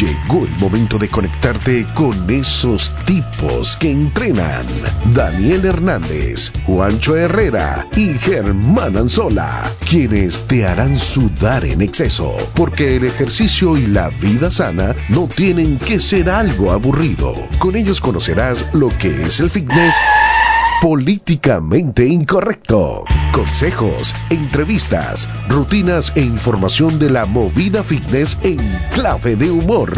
Llegó el momento de conectarte con esos tipos que entrenan. Daniel Hernández, Juancho Herrera y Germán Anzola, quienes te harán sudar en exceso, porque el ejercicio y la vida sana no tienen que ser algo aburrido. Con ellos conocerás lo que es el fitness políticamente incorrecto. Consejos, entrevistas, rutinas e información de la movida fitness en clave de humor.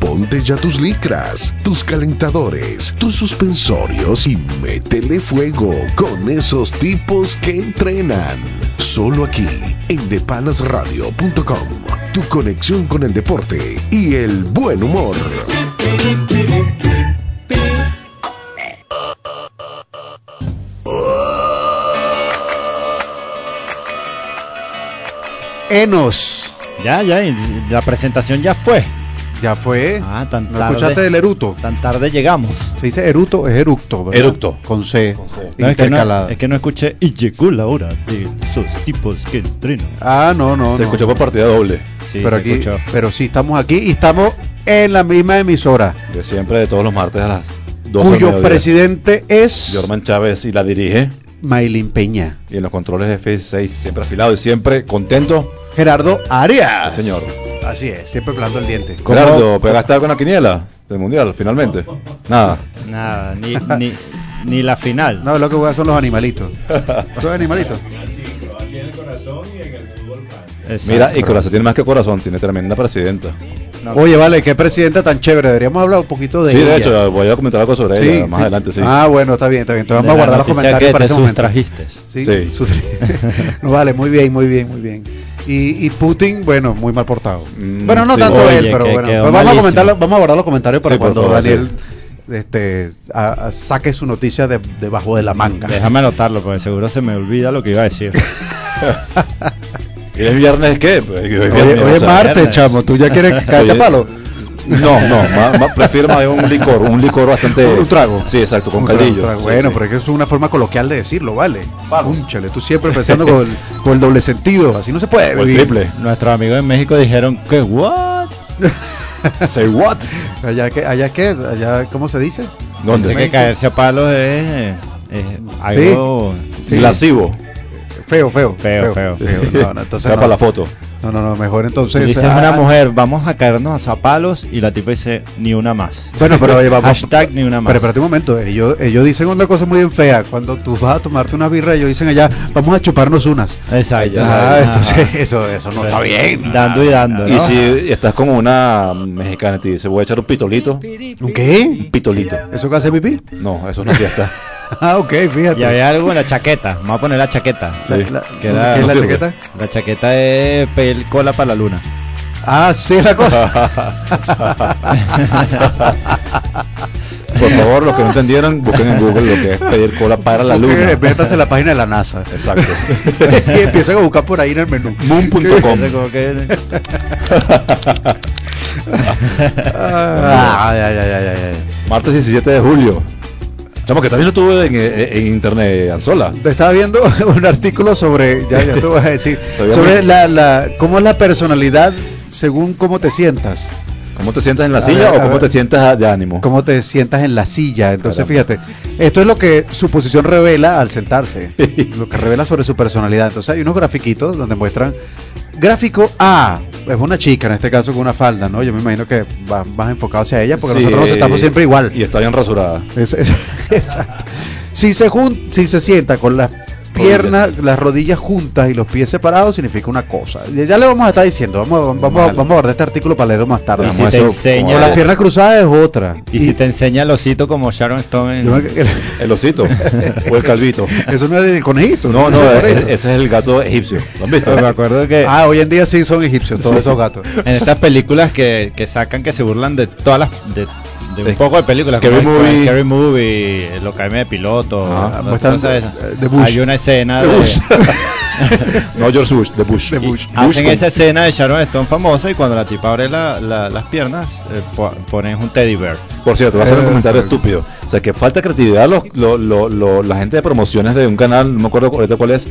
Ponte ya tus licras, tus calentadores, tus suspensorios y métele fuego con esos tipos que entrenan. Solo aquí en depanasradio.com. Tu conexión con el deporte y el buen humor. Enos. Ya, ya, la presentación ya fue. Ya fue. Ah, tan ¿No tarde. escuchaste del eruto? Tan tarde llegamos. Se dice eruto, es eructo, ¿verdad? Eructo. Con C. No, es, que no, intercalada. es que no escuché y llegó la hora de esos tipos que entrenan. Ah, no, no. Se no. escuchó por partida doble. Sí, pero se aquí, escuchó. pero sí estamos aquí y estamos en la misma emisora, De siempre, de todos los martes a las 12 del cuyo presidente es Jorman Chávez y la dirige. Maylin Peña. Y en los controles de F6 siempre afilado y siempre contento. Gerardo Arias. Sí, señor. Así es, siempre pelando el diente. Gerardo, ¿pegaste algo con la quiniela del mundial finalmente? Nada. Nada, ni, ni, ni la final. No, lo que voy a son los animalitos. ¿Son animalitos? Mira, y corazón tiene más que corazón, tiene tremenda presidenta. No, Oye, vale, qué presidenta tan chévere. Deberíamos hablar un poquito de Sí, ella. de hecho, voy a comentar algo sobre Sí, ella más sí. adelante, sí. Ah, bueno, está bien, está bien. Entonces de vamos a guardar los comentarios que para ese momento. Sí, Sí. no, vale, muy bien, muy bien, muy bien. Y, y Putin, bueno, muy mal portado. Mm, bueno, no sí. tanto Oye, él, pero que bueno. Pues vamos, a comentarlo, vamos a guardar los comentarios para Sí, cuando favor, Daniel este, a- a- saque su noticia de, debajo de la manga. Déjame anotarlo, porque seguro se me olvida lo que iba a decir. ¿Y el viernes qué? Pues, hoy es Oye, viernes, oye o sea, Marte, viernes. chamo, tú ya quieres caerte palo. No, no, más, más- prefiero más un licor, un licor bastante... Un- un trago. Sí, exacto, con Un caldillo. un trago. Sí, bueno, sí. pero es que eso es una forma coloquial de decirlo, ¿vale? Vamos. Cúnchale, tú siempre pensando con el, con el doble sentido, así no se puede O el vivir. triple. Nuestros amigos en México dijeron que, ¿what? Say what? Allá que, allá qué, allá cómo se dice? ¿Dónde? Dice que caerse a palos es, es algo Sí. Lascivo. Feo, feo, Feo, feo. No, no, entonces Era no. para la foto. No, no, no, mejor entonces. Dice ah, una mujer, vamos a caernos a palos y la tipa dice, ni una más. Bueno, pero oye, vamos. Hashtag ni una más. Pero espérate un momento, ellos, ellos dicen una cosa muy bien fea. Cuando tú vas a tomarte una birra, ellos dicen allá, vamos a chuparnos unas. Exacto. Ah, Ajá. entonces eso, eso no está bien. Dando y dando, Y si estás con una mexicana y te dice, voy a echar un pitolito. ¿Un qué? Un pitolito. ¿Eso que hace pipí? No, eso es una fiesta. Ah, ok, fíjate. Y había algo en la chaqueta. Vamos a poner la chaqueta. La- Sí. la- Que da- ¿Qué es la sirve. chaqueta? La chaqueta es pedir cola para la luna. Ah, sí, la cosa. Por favor, los que no entendieron, busquen en Google lo que es pedir cola para la luna. Métanse en la página de la NASA. Exacto. y empiezan a buscar por ahí en el menú. Moon.com. Ah. Martes 17 de julio. Chamo, que también lo tuve en, en- en internet, Anzola. Te estaba viendo un artículo sobre, ya, ya te voy a decir, sobre la, la, cómo es la personalidad según cómo te sientas, ¿Cómo te sientas en la A silla ver, o cómo ver. te sientas de ánimo? cómo te sientas en la silla. Entonces, Caramba. fíjate, esto es lo que su posición revela al sentarse, lo que revela sobre su personalidad. Entonces, hay unos grafiquitos donde muestran gráfico A, es una chica en este caso con una falda, ¿no? Yo me imagino que va más enfocado hacia ella porque Sí, nosotros nos sentamos siempre igual. Y está bien rasurada. Es- es- exacto. Si se jun- si se sienta con las piernas, las rodillas juntas y los pies separados, significa una cosa. Ya le vamos a estar diciendo, vamos, vamos, Vale. vamos a guardar este artículo para leerlo más tarde. Y si te eso enseña- las es. piernas cruzadas es otra. y si te enseña el osito como Sharon Stone en... El osito o el calvito. Eso no es el conejito. No, no, ese es el gato egipcio. ¿Lo han visto? Pero me acuerdo que Ah, hoy en día sí son egipcios, todos esos gatos. en estas películas que, que sacan que se burlan de todas las... De, de un Es- poco de películas Scary como Movie. Scary Movie, Lo Caime de Piloto, cosas esas. eh, de Bush. hay una escena De de, Bush. no George Bush, de Bush. De Bush. hacen con- esa escena de Sharon Stone famosa y cuando la tipa abre la- la- las piernas eh, po- ponen un teddy bear Por cierto, voy a hacer un Eh, comentario estúpido. O sea, que falta creatividad los, lo- lo- lo- la gente de promociones de un canal, no me acuerdo ahorita cuál es,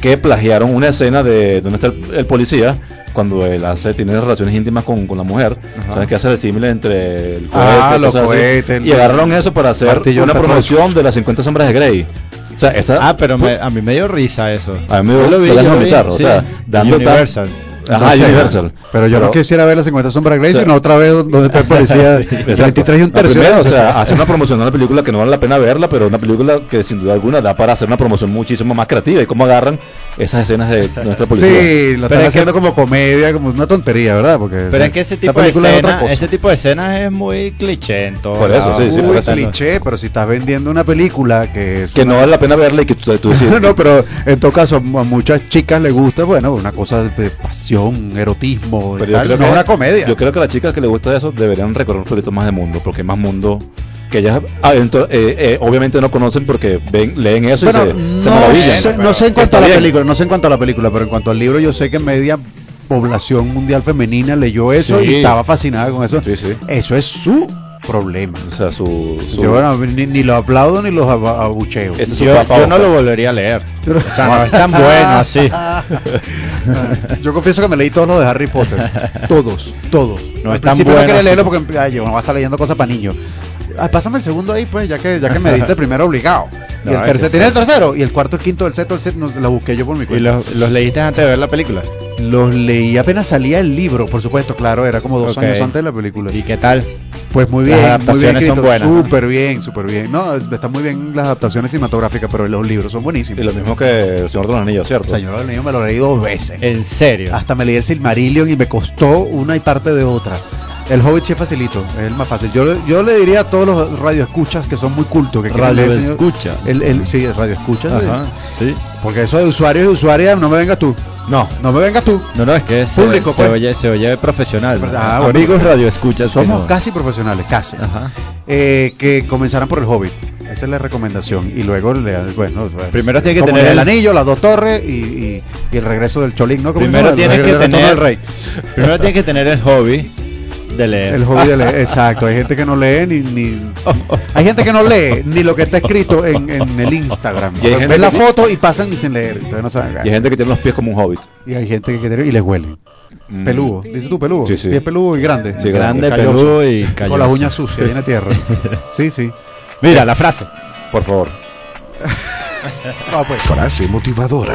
que plagiaron una escena de donde está el, el policía cuando él hace, tiene relaciones íntimas con, con la mujer, Ajá. ¿sabes que hace el símil entre el cohete, Ah, los así? cohetes, y agarraron eso para hacer una promoción de las 50 sombras de Grey. O sea, esa Ah, pero me- a mí me dio risa eso. A mí me Yo dio- lo vi, yo lo vi, vomitar, o sea, dando Universal. Ajá, No sé, Universal. Pero yo no quisiera ver las 50 sombras de Grey, O sea, sino otra vez donde está el policía. Exacto. 23 y un tercio. primera, o sea, hacer una promoción de una película que no vale la pena verla, pero una película que sin duda alguna da para hacer una promoción muchísimo más creativa. Y cómo agarran esas escenas de nuestra policía. Sí, lo Pero están es haciendo que- como comedia, como una tontería, ¿verdad? Porque Pero es que ese tipo de película es escena, ese tipo de escenas es muy cliché en todo Por eso, lado. sí, sí, por Uy, eso. cliché, pero si estás vendiendo una película que es Que no vale la pena verla y que tú, tú decís, no, pero en todo caso a muchas chicas les gusta, bueno, una cosa de pasión, erotismo, y Pero tal, no que- una comedia. Yo creo que a las chicas que les gusta eso deberían recorrer un poquito más de mundo, porque hay más mundo que ellas ah, ento- eh, eh, obviamente no conocen porque ven, leen eso Bueno, y se, se no, maravillan. sé, no sé en cuanto a la bien. película, no sé en cuanto a la película, pero en cuanto al libro yo sé que media población mundial femenina leyó eso Sí. y estaba fascinada con eso. Sí, sí. Eso es su problema. O sea, su, su- Yo bueno, ni, ni lo aplaudo ni los ab- abucheo. Ese es su Yo, papá yo no lo volvería a leer. O sea, no es tan bueno así. Yo confieso que me leí todos los de Harry Potter. Todos, todos. No Al es tan principio no bueno quería leerlo porque ay, yo no voy a estar leyendo cosas para niños. Ah, pásame el segundo ahí, pues, ya que, ya que me diste el primero obligado. Y No, el es tercero, tiene el tercero. Y el cuarto, el quinto, el sexto, el séptimo, lo busqué yo por mi ¿Y cuenta. los, los leíste antes de ver la película? Los leí apenas salía el libro, por supuesto, claro, era como dos años antes de la película. ¿Y qué tal? Pues muy Las bien, adaptaciones muy bien son buenas. Súper bien, súper bien. No, están muy bien las adaptaciones cinematográficas, pero los libros son buenísimos. Y lo mismo que El Señor de los Anillos, ¿cierto? O sea, yo los niños me lo leí dos veces. ¿En serio? Hasta me leí el Silmarillion y me costó una y parte de otra. El Hobbit sí es facilito, es el más fácil. Yo, yo le diría a todos los radioescuchas que son muy cultos, que Radio leer, señor- escucha. El, el, sí, el radioescuchas. Ajá, sí. Porque eso de usuarios y usuarias, no me vengas tú. No. No me vengas tú. No, no, es que se, Público, se pues. oye, se oye profesional. Ah, bueno, Amigos porque radio escucha. Somos casi profesionales, casi. Ajá. Eh, que comenzaran por el Hobbit. Esa es la recomendación. Y luego, le, bueno, bueno, Primero tiene que tener el el- anillo, las dos torres y, y- y el regreso del Cholín, ¿no? ¿Cómo se Primero tienes El que tener del rey. Primero tienes que tener el hobby de leer. El hobby de leer, exacto. Hay gente que no lee ni, ni- hay gente que no lee ni lo que está escrito en, en el Instagram. Y hay gente Ven la foto y pasan y sin leer. Entonces no saben. Y hay gente que tiene los pies como un hobbit. Y hay gente que quiere y les huele. Mm. Peludo, dices tú peludo. Sí, sí. Pie peludo y grande. Sí, grande, Calloso. peludo y Con calloso. las uñas sucias, llena de tierra. Sí, sí. Mira, la frase. Por favor. Ah, pues. Frase motivadora.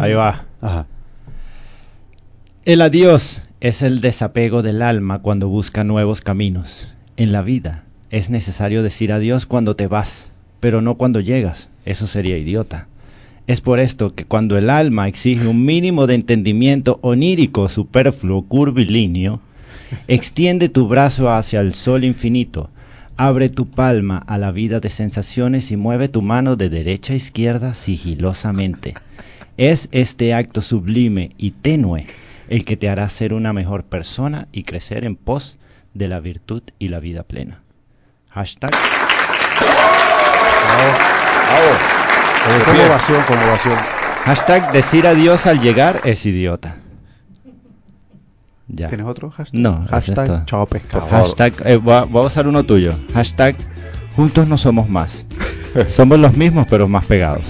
Ahí va. Ajá. El adiós es el desapego del alma cuando busca nuevos caminos. En la vida es necesario decir adiós cuando te vas, pero no cuando llegas. Eso sería idiota. Es por esto que cuando el alma exige un mínimo de entendimiento onírico, superfluo, curvilíneo, extiende tu brazo hacia el sol infinito, abre tu palma a la vida de sensaciones y mueve tu mano de derecha a izquierda sigilosamente. Es este acto sublime y tenue el que te hará ser una mejor persona y crecer en pos de la virtud y la vida plena. Hashtag. Como ovación, como ovación. Hashtag decir adiós al llegar es idiota. Ya. ¿Tienes otro hashtag? No, Hashtag está. chao pescado. Favor. Hashtag, eh, voy, a, voy a usar uno tuyo. Hashtag juntos no somos más. somos los mismos pero más pegados.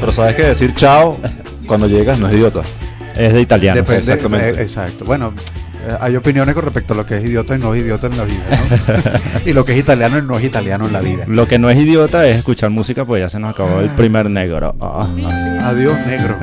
Pero sabes que decir chao cuando llegas no es idiota. Es de italiano. Depende, exactamente. eh, exacto. Bueno, eh, hay opiniones con respecto a lo que es idiota y no es idiota en la vida, ¿no? y lo que es italiano y no es italiano en la vida. Lo que no es idiota es escuchar música, pues ya se nos acabó el primer negro. Ah, ah. Adiós, negro.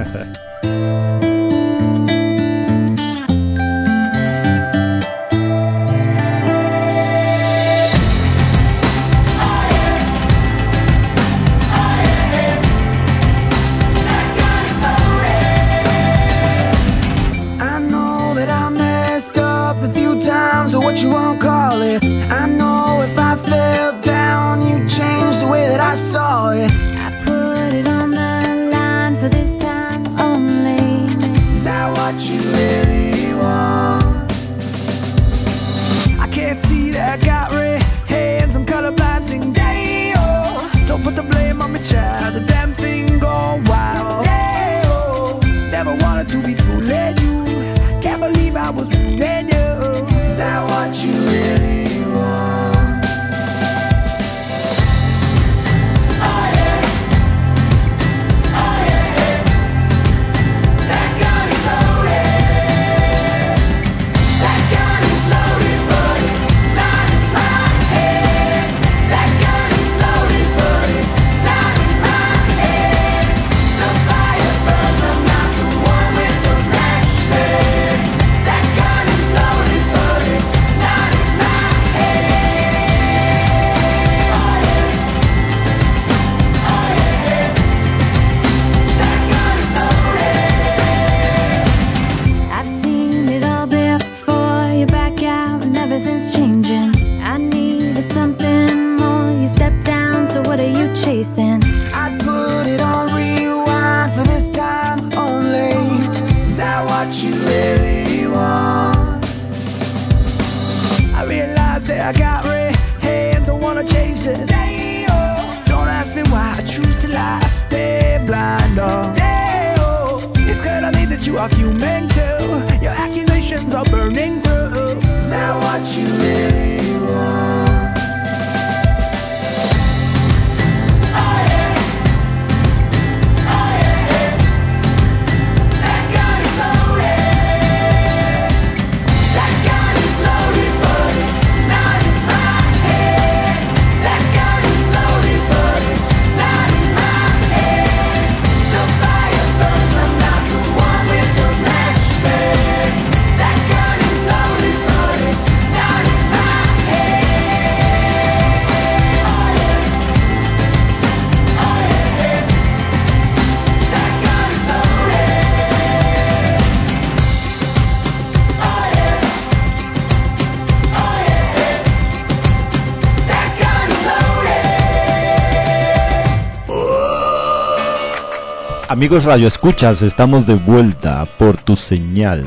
Amigos Radio Escuchas, estamos de vuelta por tu señal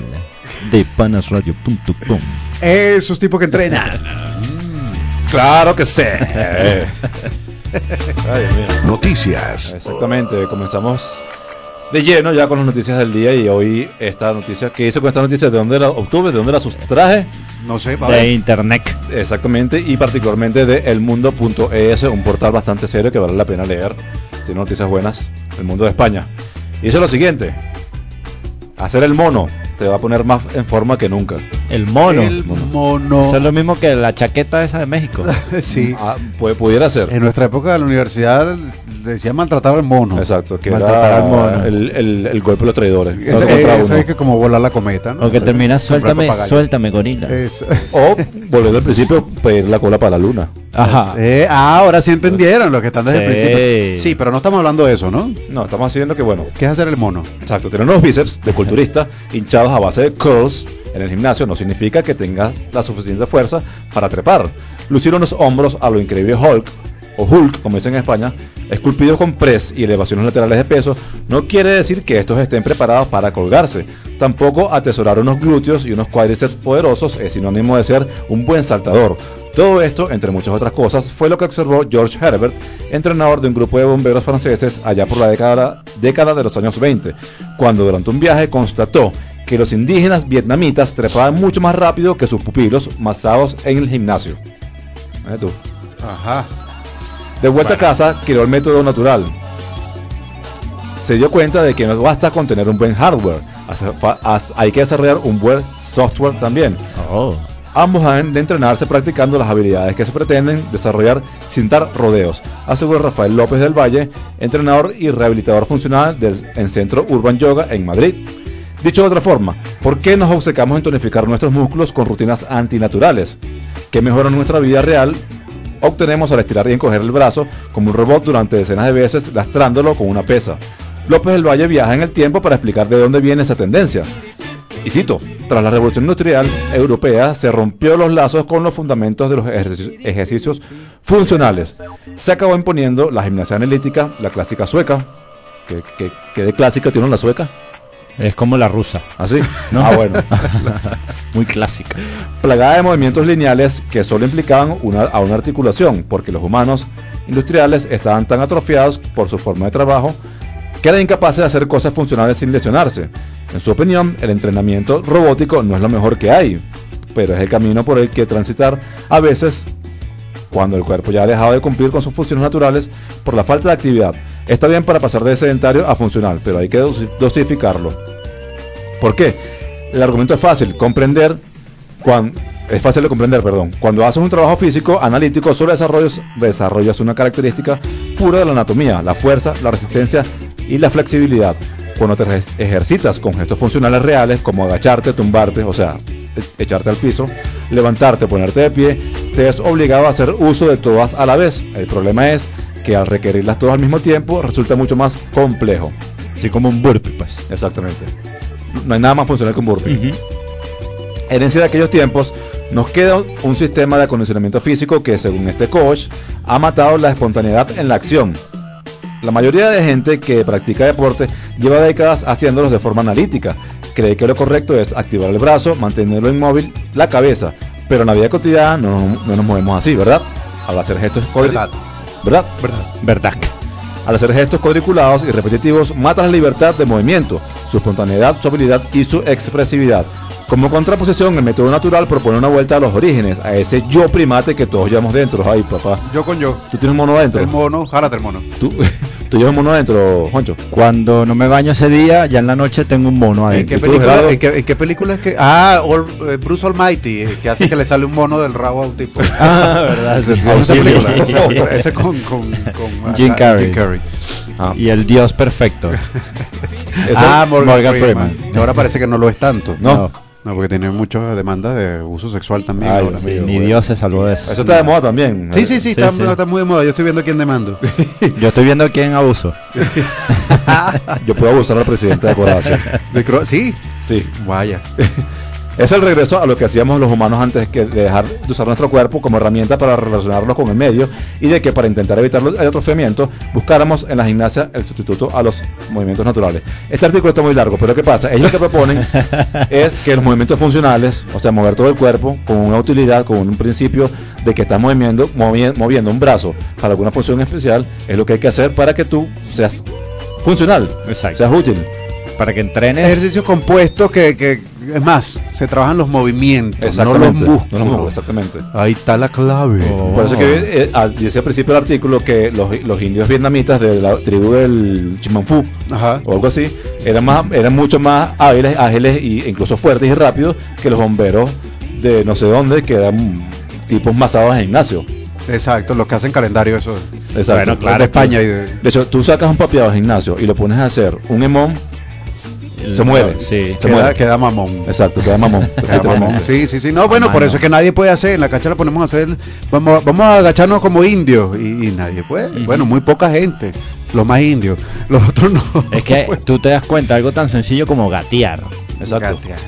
de panasradio.com. Esos tipos que entrenan. Claro que sí. Noticias. Exactamente, comenzamos de lleno ya con las noticias del día y hoy esta noticia, ¿qué hice con esta noticia? ¿De dónde la obtuve? ¿De dónde la sustraje? No sé, va a De ver. internet. Exactamente, y particularmente de elmundo.es, un portal bastante serio que vale la pena leer. Tiene noticias buenas del mundo de España. Y dice lo siguiente: hacer el mono te va a poner más en forma que nunca. El mono. El mono. Eso es lo mismo que la chaqueta esa de México. sí. Ah, pu- pudiera ser. En nuestra época de la universidad decía maltratar al mono. Exacto, que Maltratar era al mono. el, el- el golpe de los traidores. Eso es que como volar la cometa, ¿no? O que termina, suéltame, suéltame, gorila. Eso. O, volviendo al principio, pedir la cola para la luna. Ajá. Eh, ah, ahora sí entendieron lo que están desde el principio. Sí, pero no estamos hablando de eso, ¿no? No, estamos haciendo que, bueno, ¿Qué es hacer el mono? Exacto, tener unos bíceps de culturista hinchados a base de curls en el gimnasio no significa que tengas la suficiente fuerza para trepar. Lucir unos hombros a lo increíble Hulk, o Hulk, como dicen en España, esculpidos con press y elevaciones laterales de peso, no quiere decir que estos estén preparados para colgarse. Tampoco atesorar unos glúteos y unos cuádriceps poderosos es sinónimo de ser un buen saltador. Todo esto, entre muchas otras cosas, fue lo que observó George Herbert, entrenador de un grupo de bomberos franceses allá por la década, década de los años 20, cuando durante un viaje constató que los indígenas vietnamitas trepaban mucho más rápido que sus pupilos masados en el gimnasio. Mira tú. Ajá. De vuelta a casa, creó el método natural. Se dio cuenta de que no basta con tener un buen hardware, hay que desarrollar un buen software también. Oh. Ambos han de entrenarse practicando las habilidades que se pretenden desarrollar sin dar rodeos, asegura Rafael López del Valle, entrenador y rehabilitador funcional del en Centro Urban Yoga en Madrid. Dicho de otra forma, ¿por qué nos obcecamos en tonificar nuestros músculos con rutinas antinaturales? que mejoran nuestra vida real obtenemos al estirar y encoger el brazo como un robot durante decenas de veces lastrándolo con una pesa. López del Valle viaja en el tiempo para explicar de dónde viene esa tendencia. Y cito, tras la revolución industrial europea se rompió los lazos con los fundamentos de los ejercicios, ejercicios funcionales. Se acabó imponiendo la gimnasia analítica, la clásica sueca. que que- que de clásica tiene la sueca? Es como la rusa. Así. ¿no? Ah, bueno. Muy clásica. plagada de movimientos lineales que solo implicaban una, a una articulación, porque los humanos industriales estaban tan atrofiados por su forma de trabajo que incapaces de hacer cosas funcionales sin lesionarse. En su opinión, el entrenamiento robótico no es lo mejor que hay, pero es el camino por el que transitar a veces cuando el cuerpo ya ha dejado de cumplir con sus funciones naturales por la falta de actividad. Está bien para pasar de sedentario a funcional, pero hay que dosi- dosificarlo. ¿Por qué? El argumento es fácil, comprender cuan- es fácil de comprender, perdón. Cuando haces un trabajo físico analítico, desarrollas, desarrollas una característica pura de la anatomía, la fuerza, la resistencia y la flexibilidad. Cuando te ejer- ejercitas con gestos funcionales reales, como agacharte, tumbarte, o sea, e- echarte al piso, levantarte, ponerte de pie, te es obligado a hacer uso de todas a la vez. El problema es que al requerirlas todas al mismo tiempo resulta mucho más complejo. Así como un burpee, pues. Exactamente. No hay nada más funcional que un burpee Ujú. herencia de aquellos tiempos, nos queda un sistema de acondicionamiento físico que, según este coach, ha matado la espontaneidad en la acción. La mayoría de gente que practica deporte lleva décadas haciéndolos de forma analítica. Cree que lo correcto es activar el brazo, mantenerlo inmóvil, la cabeza, pero en la vida cotidiana no, no nos movemos así, ¿verdad? Al hacer gestos Verdad. ¿Verdad? ¿Verdad? Verdad. Al hacer gestos cuadriculados y repetitivos, mata la libertad de movimiento, su espontaneidad, su habilidad y su expresividad. Como contraposición, el método natural propone una vuelta a los orígenes, a ese yo primate que todos llevamos dentro. Ay, papá. Yo con yo. ¿Tú tienes un mono adentro? El mono, jálate el mono. ¿Tú, ¿Tú llevas un mono adentro, Juancho? Cuando no me baño ese día, ya en la noche tengo un mono ¿En adentro. qué, ¿Y tú, película, en, qué, en qué película es que.? Ah, All- eh, Bruce Almighty, eh, que hace que le sale un mono del rabo a un tipo. Ah, verdad. ese- ¿Vieron esa sí. película? Ese- Ese con. con, con Jim ah, Carrey. Ah. Y el Dios perfecto. Ah, Morgan, Morgan Freeman. Freeman. Y ahora parece que no lo es tanto. No. No, porque tiene muchas demandas de uso sexual también. Ay, ahora. Dios Sí, mío, ni bueno. Dios se salvó de eso. Eso está de moda también. Sí, sí, sí, está, sí. está muy de moda. Yo estoy viendo quién demando. Yo estoy viendo quién abuso. Yo puedo abusar al presidente de Croacia. De Cro- sí, Sí. vaya. Es el regreso a lo que hacíamos los humanos antes que de dejar de usar nuestro cuerpo como herramienta para relacionarnos con el medio y de que para intentar evitar el atrofiamiento buscáramos en la gimnasia el sustituto a los movimientos naturales. Este artículo está muy largo, pero ¿qué pasa? Ellos lo que proponen es que los movimientos funcionales, o sea, mover todo el cuerpo con una utilidad, con un principio de que estás moviendo, movi- moviendo un brazo para alguna función especial, es lo que hay que hacer para que tú seas funcional, Exacto. seas útil. Para que entrenes. Ejercicios compuestos que, que, es más, se trabajan los movimientos, no los Exactamente. músculos. No los músculos, exactamente. Ahí está la clave. Oh. Por eso que eh, dice al principio del artículo que los, los indios vietnamitas de la tribu del Chimanfú Ajá. o algo así eran más eran mucho más hábiles, ágiles e incluso fuertes y rápidos que los bomberos de no sé dónde que eran tipos masados en gimnasio. Exacto, los que hacen calendario, eso. Exacto. Bueno, claro, de España y de. De hecho, tú sacas un papiado de gimnasio y lo pones a hacer un emón, se muere. Sí. Se queda, muere. queda mamón. exacto, queda mamón. Queda mamón. Sí, sí, sí. No, bueno, por no. eso es que nadie puede hacer. En la cancha la ponemos a hacer. Vamos, vamos a agacharnos como indios. Y, y nadie puede. Bueno, muy poca gente. Los más indios. Los otros no. Es que tú te das cuenta algo tan sencillo como gatear. Exacto. Gatear.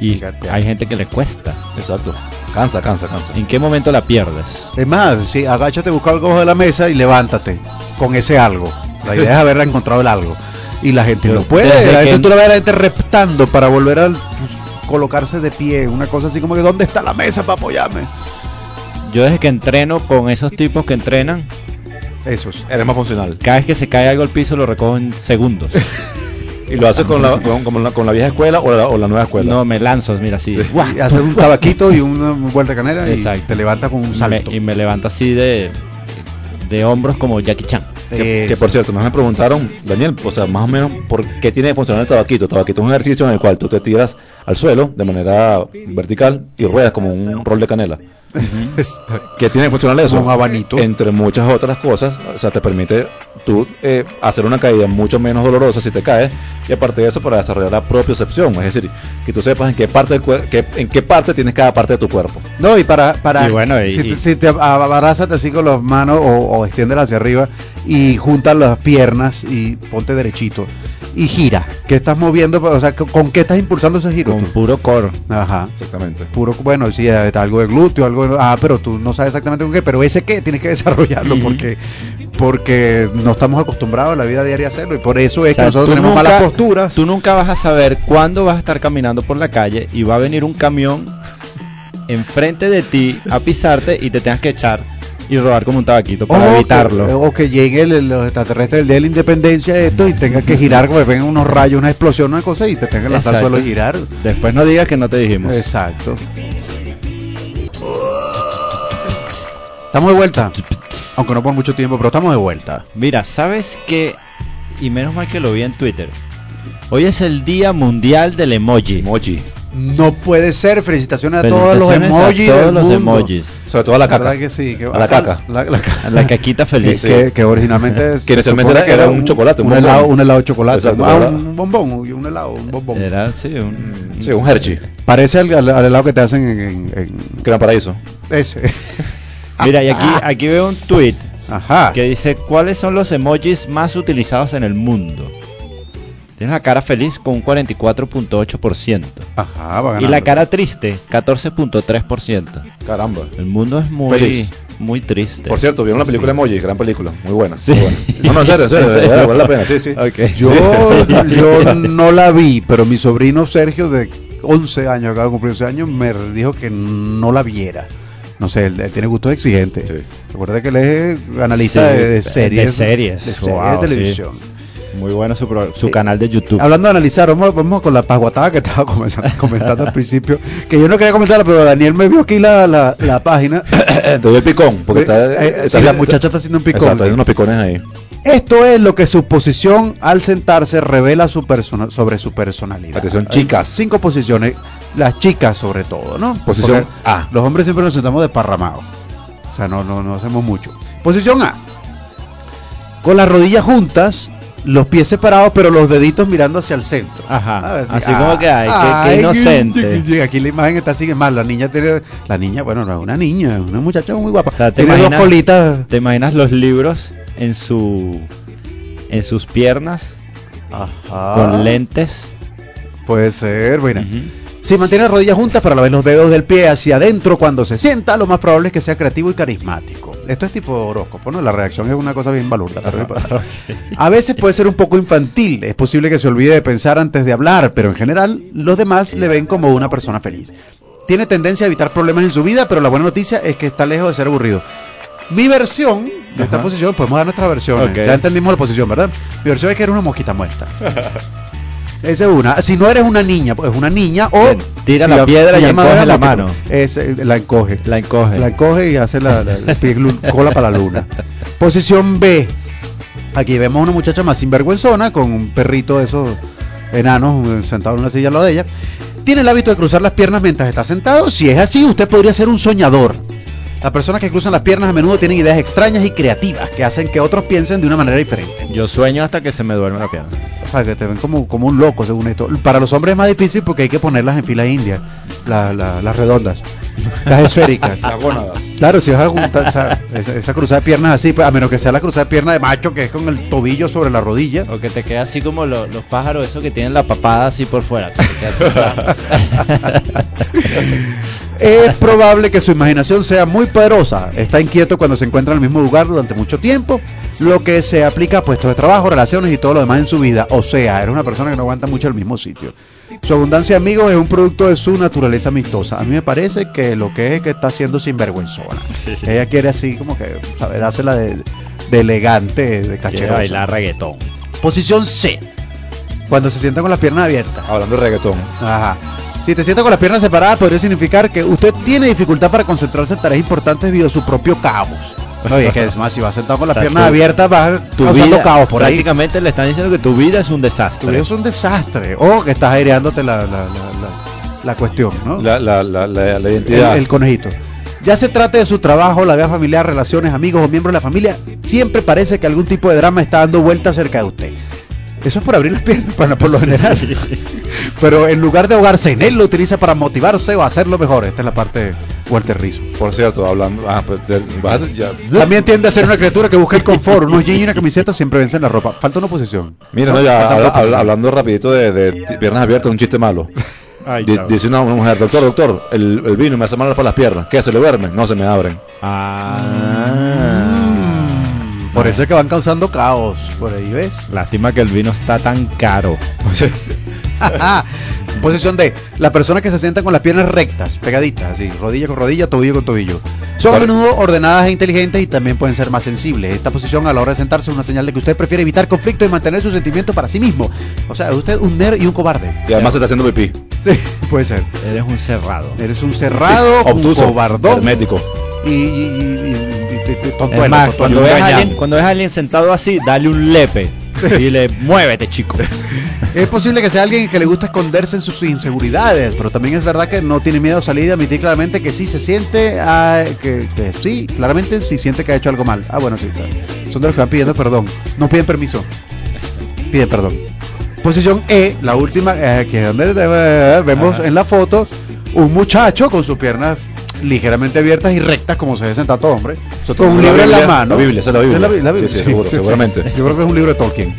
Y Gatear. hay gente que le cuesta. Exacto. Cansa, cansa, cansa. ¿En qué momento la pierdes? Es más, sí, agáchate, busca algo de la mesa y levántate con ese algo. La idea es haber encontrado el algo. Y la gente lo puede. gente, que- tú la ves a la gente reptando para volver a pues, colocarse de pie. Una cosa así como que, ¿dónde está la mesa para apoyarme? Yo desde que entreno con esos tipos que entrenan, Esos. Eres más funcional. cada vez que se cae algo al piso lo recojo en segundos. Y lo haces con la, con, como la, con la vieja escuela o la, o la nueva escuela. No, me lanzo, mira así. Sí. ¡guau! Y haces un tabaquito y una vuelta de canela Exacto. y te levantas con un me- salto. y me levanto así de, de hombros como Jackie Chan. Que, que por cierto, nos me preguntaron, Daniel, o sea, más o menos, ¿por qué tiene que funcionar el tabaquito? El tabaquito es un ejercicio en el cual tú te tiras al suelo de manera vertical y ruedas como un rol de canela. ¿Qué tiene que funcionar eso? Un abanito. Entre muchas otras cosas, o sea, te permite tú eh, hacer una caída mucho menos dolorosa si te caes y aparte de eso para desarrollar la propiocepción, es decir, que tú sepas en qué parte qué- en qué parte tienes cada parte de tu cuerpo. No, y para, para Y bueno, y- si, te- y- si te abarázate así con las manos o, o extiéndelas hacia arriba y juntas las piernas y ponte derechito y gira. ¿Qué estás moviendo? O sea, ¿con qué estás impulsando ese giro? Con tú? puro core. Ajá. Exactamente. Puro, bueno, sí, eh, algo de glúteo, algo ah, pero tú no sabes exactamente con qué, pero ese qué tienes que desarrollarlo porque porque no estamos acostumbrados en la vida diaria a hacerlo y por eso es O sea, que nosotros tenemos nunca- malas posturas. Tú nunca vas a saber cuándo vas a estar caminando por la calle y va a venir un camión enfrente de ti a pisarte y te tengas que echar y robar como un tabaquito para o evitarlo. Que, o que llegue el- los extraterrestres del día de la independencia esto y tenga que girar, como que vengan unos rayos, una explosión, una cosa y te tenga que lanzar al suelo y girar. Después no digas que no te dijimos. Exacto. Estamos de vuelta. Aunque no por mucho tiempo, pero estamos de vuelta. Mira, ¿sabes qué? Y menos mal que lo vi en Twitter. Hoy es el Día Mundial del Emoji. Emoji. No puede ser. Felicitaciones a todos los a emojis. todos del los mundo. emojis. Sobre todo a la caca. ¿Verdad que sí? Que- A la caca. La, la ca- la caquita feliz. que- que originalmente es- Que se inicialmente era- era un chocolate, un helado, un helado de chocolate. Exacto, Ah, un bombón, un helado, un bombón. Era, sí, un... Sí, un Hershey. Parece al, al- al helado que te hacen en, en- era paraíso. ese. Mira, y aquí, aquí veo un tweet Ajá. que dice cuáles son los emojis más utilizados en el mundo. Tienes la cara feliz con un 44.8% Ajá, va y ganando. la cara triste 14.3%. Caramba. El mundo es muy Feliz. muy triste. Por cierto, vieron la película Emoji, gran película, muy buena. Sí. muy buena. No, no, en serio, en serio, de verdad, vale la pena, sí, sí. Ok. Yo, yo no la vi, pero mi sobrino Sergio de 11 años, acaba de cumplir 11 años, me dijo que no la viera. no sé, él, él tiene gustos exigentes. Sí. Recuerda que él es analista Sí, de, de de series. series. De series Wow, de sí. Muy bueno su, pro- su Sí. canal de YouTube. Hablando de analizar, vamos, vamos con la pasguatada que estaba comenzando- comentando al principio, que yo no quería comentarla, pero Daniel me vio aquí la, la, la página. Te doy picón, porque está, Eh, eh, sí, la muchacha está haciendo un picón. Exacto, hay unos picones ahí. Esto es lo que su posición al sentarse revela su persona, sobre su personalidad. Atención, Hay chicas. Cinco posiciones, las chicas sobre todo, ¿no? Posición Porque A. Los hombres siempre nos sentamos desparramados. O sea, no, no, no hacemos mucho. Posición A. Con las rodillas juntas, los pies separados, pero los deditos mirando hacia el centro. Ajá. Ah, Así como que, ay, qué- qué ay, inocente. que- Aquí la imagen está así mal. La niña tiene. La niña, bueno, no es una niña, es una muchacha muy guapa. O sea, ¿te tiene dos imaginas- colitas. ¿Te imaginas los libros en su en sus piernas Ajá. con lentes? Puede ser, bueno. Ujú. Si mantiene las rodillas juntas, pero a la vez los dedos del pie hacia adentro cuando se sienta, lo más probable es que sea creativo y carismático. Esto es tipo horóscopo, ¿no? La reacción es una cosa bien balurda. pero. A veces puede ser un poco infantil, es posible que se olvide de pensar antes de hablar, pero en general los demás le ven como una persona feliz. Tiene tendencia a evitar problemas en su vida, pero la buena noticia es que está lejos de ser aburrido. Mi versión de esta Ajá. posición, podemos dar nuestra versión. Ok. Ya entendimos la posición, ¿verdad? Mi versión es que eres una mosquita muerta. Esa es una. Si no eres una niña, pues es una niña o tira si la piedra si y encoge a la mano. es, eh, la encoge. La encoge. La encoge y hace la, la- cola para la luna. Posición B. Aquí vemos a una muchacha más sinvergüenzona con un perrito de esos enanos eh, sentado en una silla al lado de ella. Tiene el hábito de cruzar las piernas mientras está sentado. Si es así, usted podría ser un soñador. Las personas que cruzan las piernas a menudo tienen ideas extrañas y creativas que hacen que otros piensen de una manera diferente. Yo sueño hasta que se me duerme la pierna. O sea, que te ven como, como un loco, según esto. Para los hombres es más difícil porque hay que ponerlas en fila india, la- la- las redondas, las esféricas. Las gónadas. Claro, si vas a juntar o sea, esa, esa cruzada de piernas así, pues, a menos que sea la cruzada de pierna de macho, que es con el tobillo sobre la rodilla. O que te queda así como lo- los pájaros esos que tienen la papada así por fuera. Es probable que su imaginación sea muy poderosa. Está inquieto cuando se encuentra en el mismo lugar durante mucho tiempo, lo que se aplica a puestos de trabajo, relaciones y todo lo demás en su vida. O sea, eres una persona que no aguanta mucho el mismo sitio. Su abundancia de amigos es un producto de su naturaleza amistosa. A mí me parece que lo que es que está haciendo sinvergüenzona. Ella quiere así como que, ¿sabes? Dársela de, de elegante, de cacherosa. bailar reggaetón. Posición C. Cuando se sienta con las piernas abiertas. Hablando de reggaetón. Ajá. Si te sienta con las piernas separadas, podría significar que usted tiene dificultad para concentrarse en tareas importantes debido a su propio caos. No, y es que es más, si vas sentado con las O sea, piernas tu- abiertas, vas Tu causando vida, caos por ahí. prácticamente le están diciendo que tu vida es un Tu desastre. vida es un desastre. O que estás aireándote la, la, la, la- la cuestión, ¿no? La, la, la, la, la el, identidad. el conejito. Ya se trate de su trabajo, la vida familiar, relaciones, amigos o miembros de la familia, siempre parece que algún tipo de drama está dando vuelta cerca de usted. Eso es por abrir las piernas, para, por lo general. Pero en lugar de ahogarse en él, lo utiliza para motivarse o hacerlo mejor. Esta es la parte Walter Rizzo. Por cierto, hablando. Ah, pues del- vas- ya- También tiende a ser una criatura que busca el confort. Unos jeans y una camiseta siempre vencen la ropa. Falta una posición. Mira, no, ya habla- hablando rapidito de, de piernas abiertas, un chiste malo. Ay, dice una, una mujer, doctor, doctor, el, el vino me hace mal por las piernas. ¿Qué? ¿Se le duermen? No, se me abren. Ah. Por eso es que van causando caos. Por ahí ves. Lástima que el vino está tan caro. Posición D. La persona que se sienta con las piernas rectas, pegaditas, así, rodilla con rodilla, tobillo con tobillo. Son a menudo ordenadas e inteligentes y también pueden ser más sensibles. Esta posición a la hora de sentarse es una señal de que usted prefiere evitar conflictos y mantener sus sentimientos para sí mismo. O sea, es usted un nerd y un cobarde. Y además se está haciendo pipí. Sí, puede ser. Eres un cerrado. Eres un cerrado, un Obtuso. cobardón Hermético. y- y- y- y- tontuelo, Es más, tontuelo. cuando ves, a alguien, cuando ves a alguien sentado así, dale un lepe. Y dile, muévete, chico. Es posible que sea alguien que le gusta esconderse en sus inseguridades, pero también es verdad que no tiene miedo a salir y admitir claramente que sí se siente, ah, que, que sí, claramente sí siente que ha hecho algo mal. Ah, bueno, sí, claro. son de los que van pidiendo perdón, no piden permiso, piden perdón. Posición E, la última, eh, que es donde eh, vemos Ajá. en la foto un muchacho con sus piernas ligeramente abiertas y rectas como se ve sentado todo hombre, Eso con un la libro en la Biblia, mano. la Biblia, esa es la Biblia. Biblia. Sí, sí, seguro, seguramente. Yo creo que es un libro de Tolkien.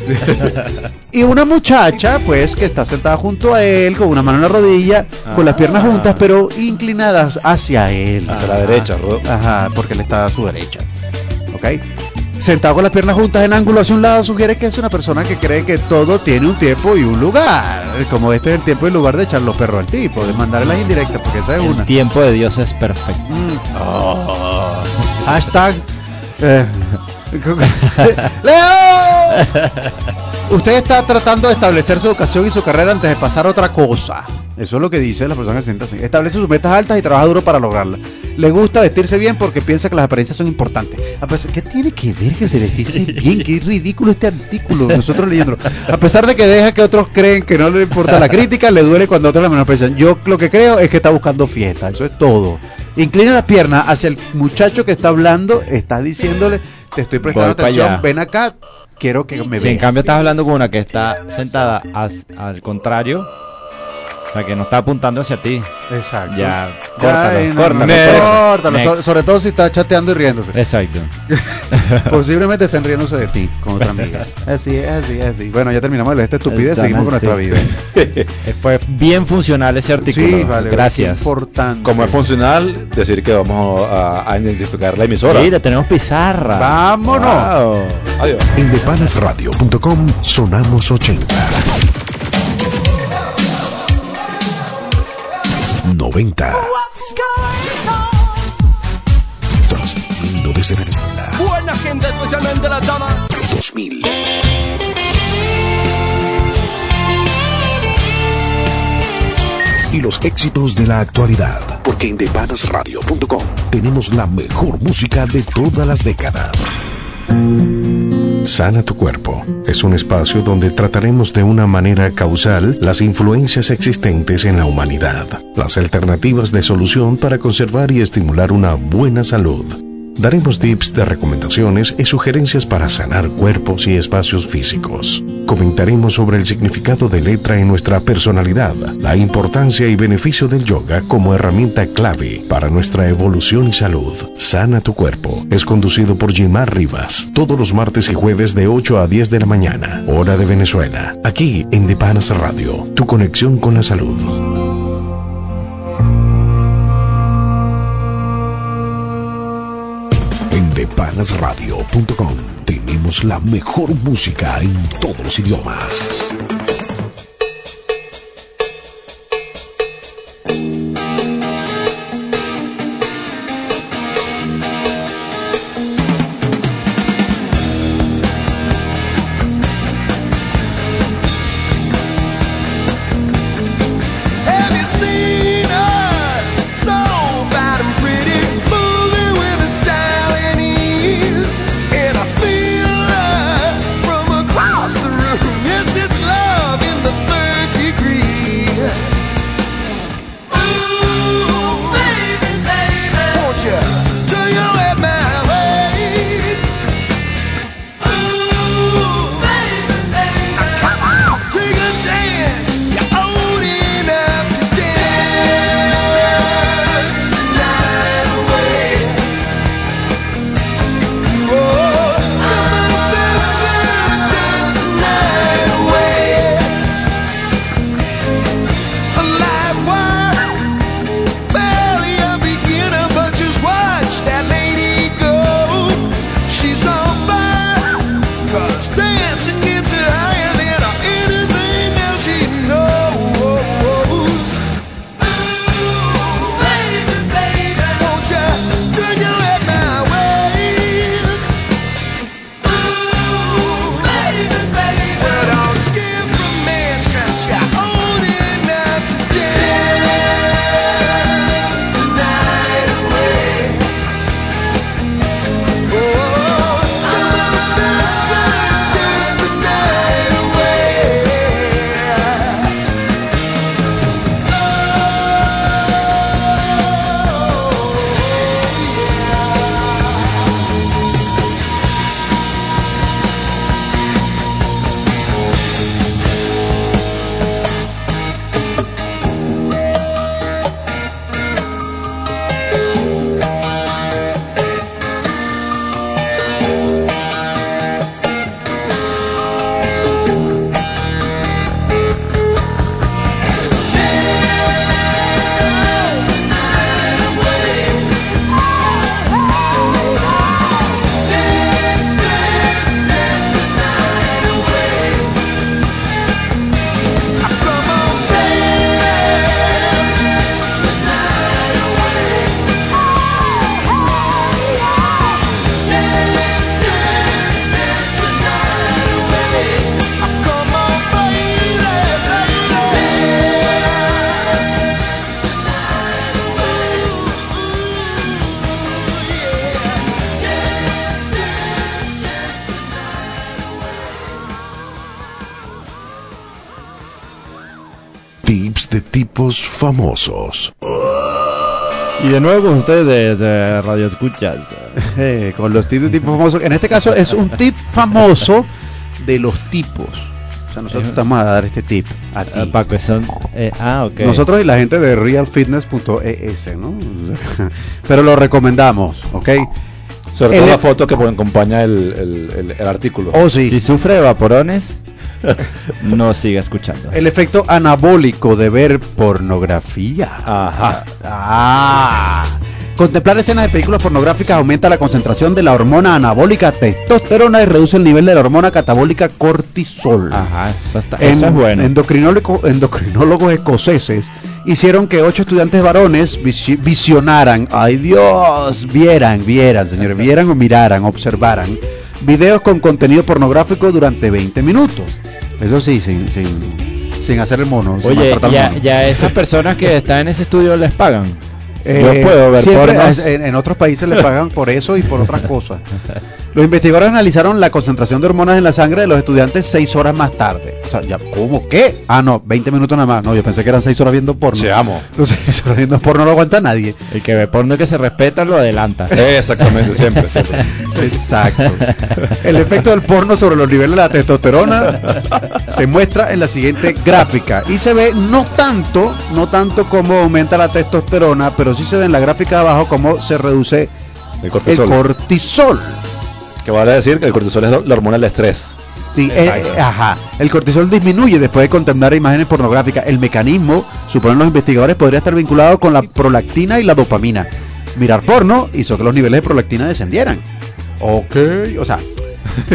y una muchacha, pues, que está sentada junto a él, con una mano en la rodilla, con las piernas Ah. juntas, pero inclinadas hacia él. Hacia la derecha, Ajá, porque él está a su derecha. ¿Ok? Sentado con las piernas juntas en ángulo hacia un lado, sugiere que es una persona que cree que todo tiene un tiempo y un lugar. como este es el tiempo y lugar de echar los perros al tipo, de mandarle las indirectas, porque esa es El una. tiempo de Dios es perfecto. Mm. Oh. Hashtag. eh, ¡Leo! Usted está tratando de establecer su educación y su carrera antes de pasar a otra cosa. Eso es lo que dice la persona que se. Establece sus metas altas y trabaja duro para lograrlas. Le gusta vestirse bien porque piensa que las apariencias son importantes. A pesar- ¿Qué tiene que ver que se vestirse bien? Qué ridículo este artículo. Nosotros leyéndolo. A pesar de que deja que otros creen que no le importa la crítica, le duele cuando otros la menosprecian. Yo lo que creo es que está buscando fiesta. Eso es todo. Inclina la pierna hacia el muchacho que está hablando. Está diciéndole, te estoy prestando Voy atención. Ven acá. Quiero que me Si en veas. cambio estás hablando con una que está sentada al contrario, o sea, que no está apuntando hacia ti. Exacto. Ya, Ya, córtalo, no, córtalo, no, next, córtalo, next. so- sobre todo si está chateando y riéndose. Exacto. Posiblemente estén riéndose de ti con otra amiga. Así es, así es, así. Bueno, ya terminamos de esta estupidez, Exacto, seguimos con nuestra sí. vida. Fue bien funcional ese artículo. Sí, vale, Es Gracias. importante. Como es funcional, decir que vamos a, a identificar la emisora. Mira, tenemos pizarra. Vámonos. Wow. Adiós. En depanasradio.com sonamos 80. 90. Transmitiendo desde Venezuela. Buena gente, especialmente las damas. 2000. Y los éxitos de la actualidad. Porque en depanasradio.com tenemos la mejor música de todas las décadas. Sana tu cuerpo es un espacio donde trataremos de una manera causal las influencias existentes en la humanidad, las alternativas de solución para conservar y estimular una buena salud. Daremos tips de recomendaciones y sugerencias para sanar cuerpos y espacios físicos. Comentaremos sobre el significado de letra en nuestra personalidad, la importancia y beneficio del yoga como herramienta clave para nuestra evolución y salud. Sana tu cuerpo es conducido por Gilmar Rivas todos los martes y jueves de 8 a 10 de la mañana, hora de Venezuela, aquí en De Panas Radio, tu conexión con la salud. En depanasradio.com tenemos la mejor música en todos los idiomas. Tipos famosos. Y de nuevo con ustedes, eh, Radio Escuchas. Eh, con los tips de tipo famoso. En este caso es un tip famoso de los tipos. O sea, nosotros te vamos a dar este tip a ti. Ah, Para que son. eh, ah, ok. Nosotros y la gente de realfitness.es, ¿no? Pero lo recomendamos, ¿ok? Sobre El- todo la foto que acompaña el, el- el- el artículo. Oh, sí. Si sufre de vaporones, no siga escuchando. El efecto anabólico de ver pornografía. Ajá. Ah. Contemplar escenas de películas pornográficas aumenta la concentración de la hormona anabólica testosterona y reduce el nivel de la hormona catabólica cortisol. Ajá, eso, está- En- eso es bueno. endocrinólogo- endocrinólogos escoceses hicieron que ocho estudiantes varones visi- visionaran, ay Dios, vieran, vieran, señores, vieran o miraran, observaran videos con contenido pornográfico durante 20 minutos. Eso sí, sin, sin, sin hacer el mono. Oye, ya, ya esas personas que están en ese estudio les pagan. Eh, Yo puedo ver siempre en, en otros países le pagan por eso y por otras cosas. Los investigadores analizaron la concentración de hormonas en la sangre de los estudiantes seis horas más tarde. O sea, ya, ¿cómo qué? Ah, no, 20 minutos nada más. No, yo pensé que eran seis horas viendo porno. Se amo. Los seis horas viendo porno no lo aguanta nadie. El que ve porno y que se respeta lo adelanta. Exactamente, siempre. Exacto. El efecto del porno sobre los niveles de la testosterona se muestra en la siguiente gráfica y se ve no tanto, no tanto cómo aumenta la testosterona, pero sí se ve en la gráfica de abajo cómo se reduce El el cortisol. que vale decir que el cortisol es la hormona del estrés. Sí, eh, eh, ajá. El cortisol disminuye después de contemplar imágenes pornográficas. El mecanismo, suponen los investigadores, podría estar vinculado con la prolactina y la dopamina. Mirar porno hizo que los niveles de prolactina descendieran. Ok, o sea,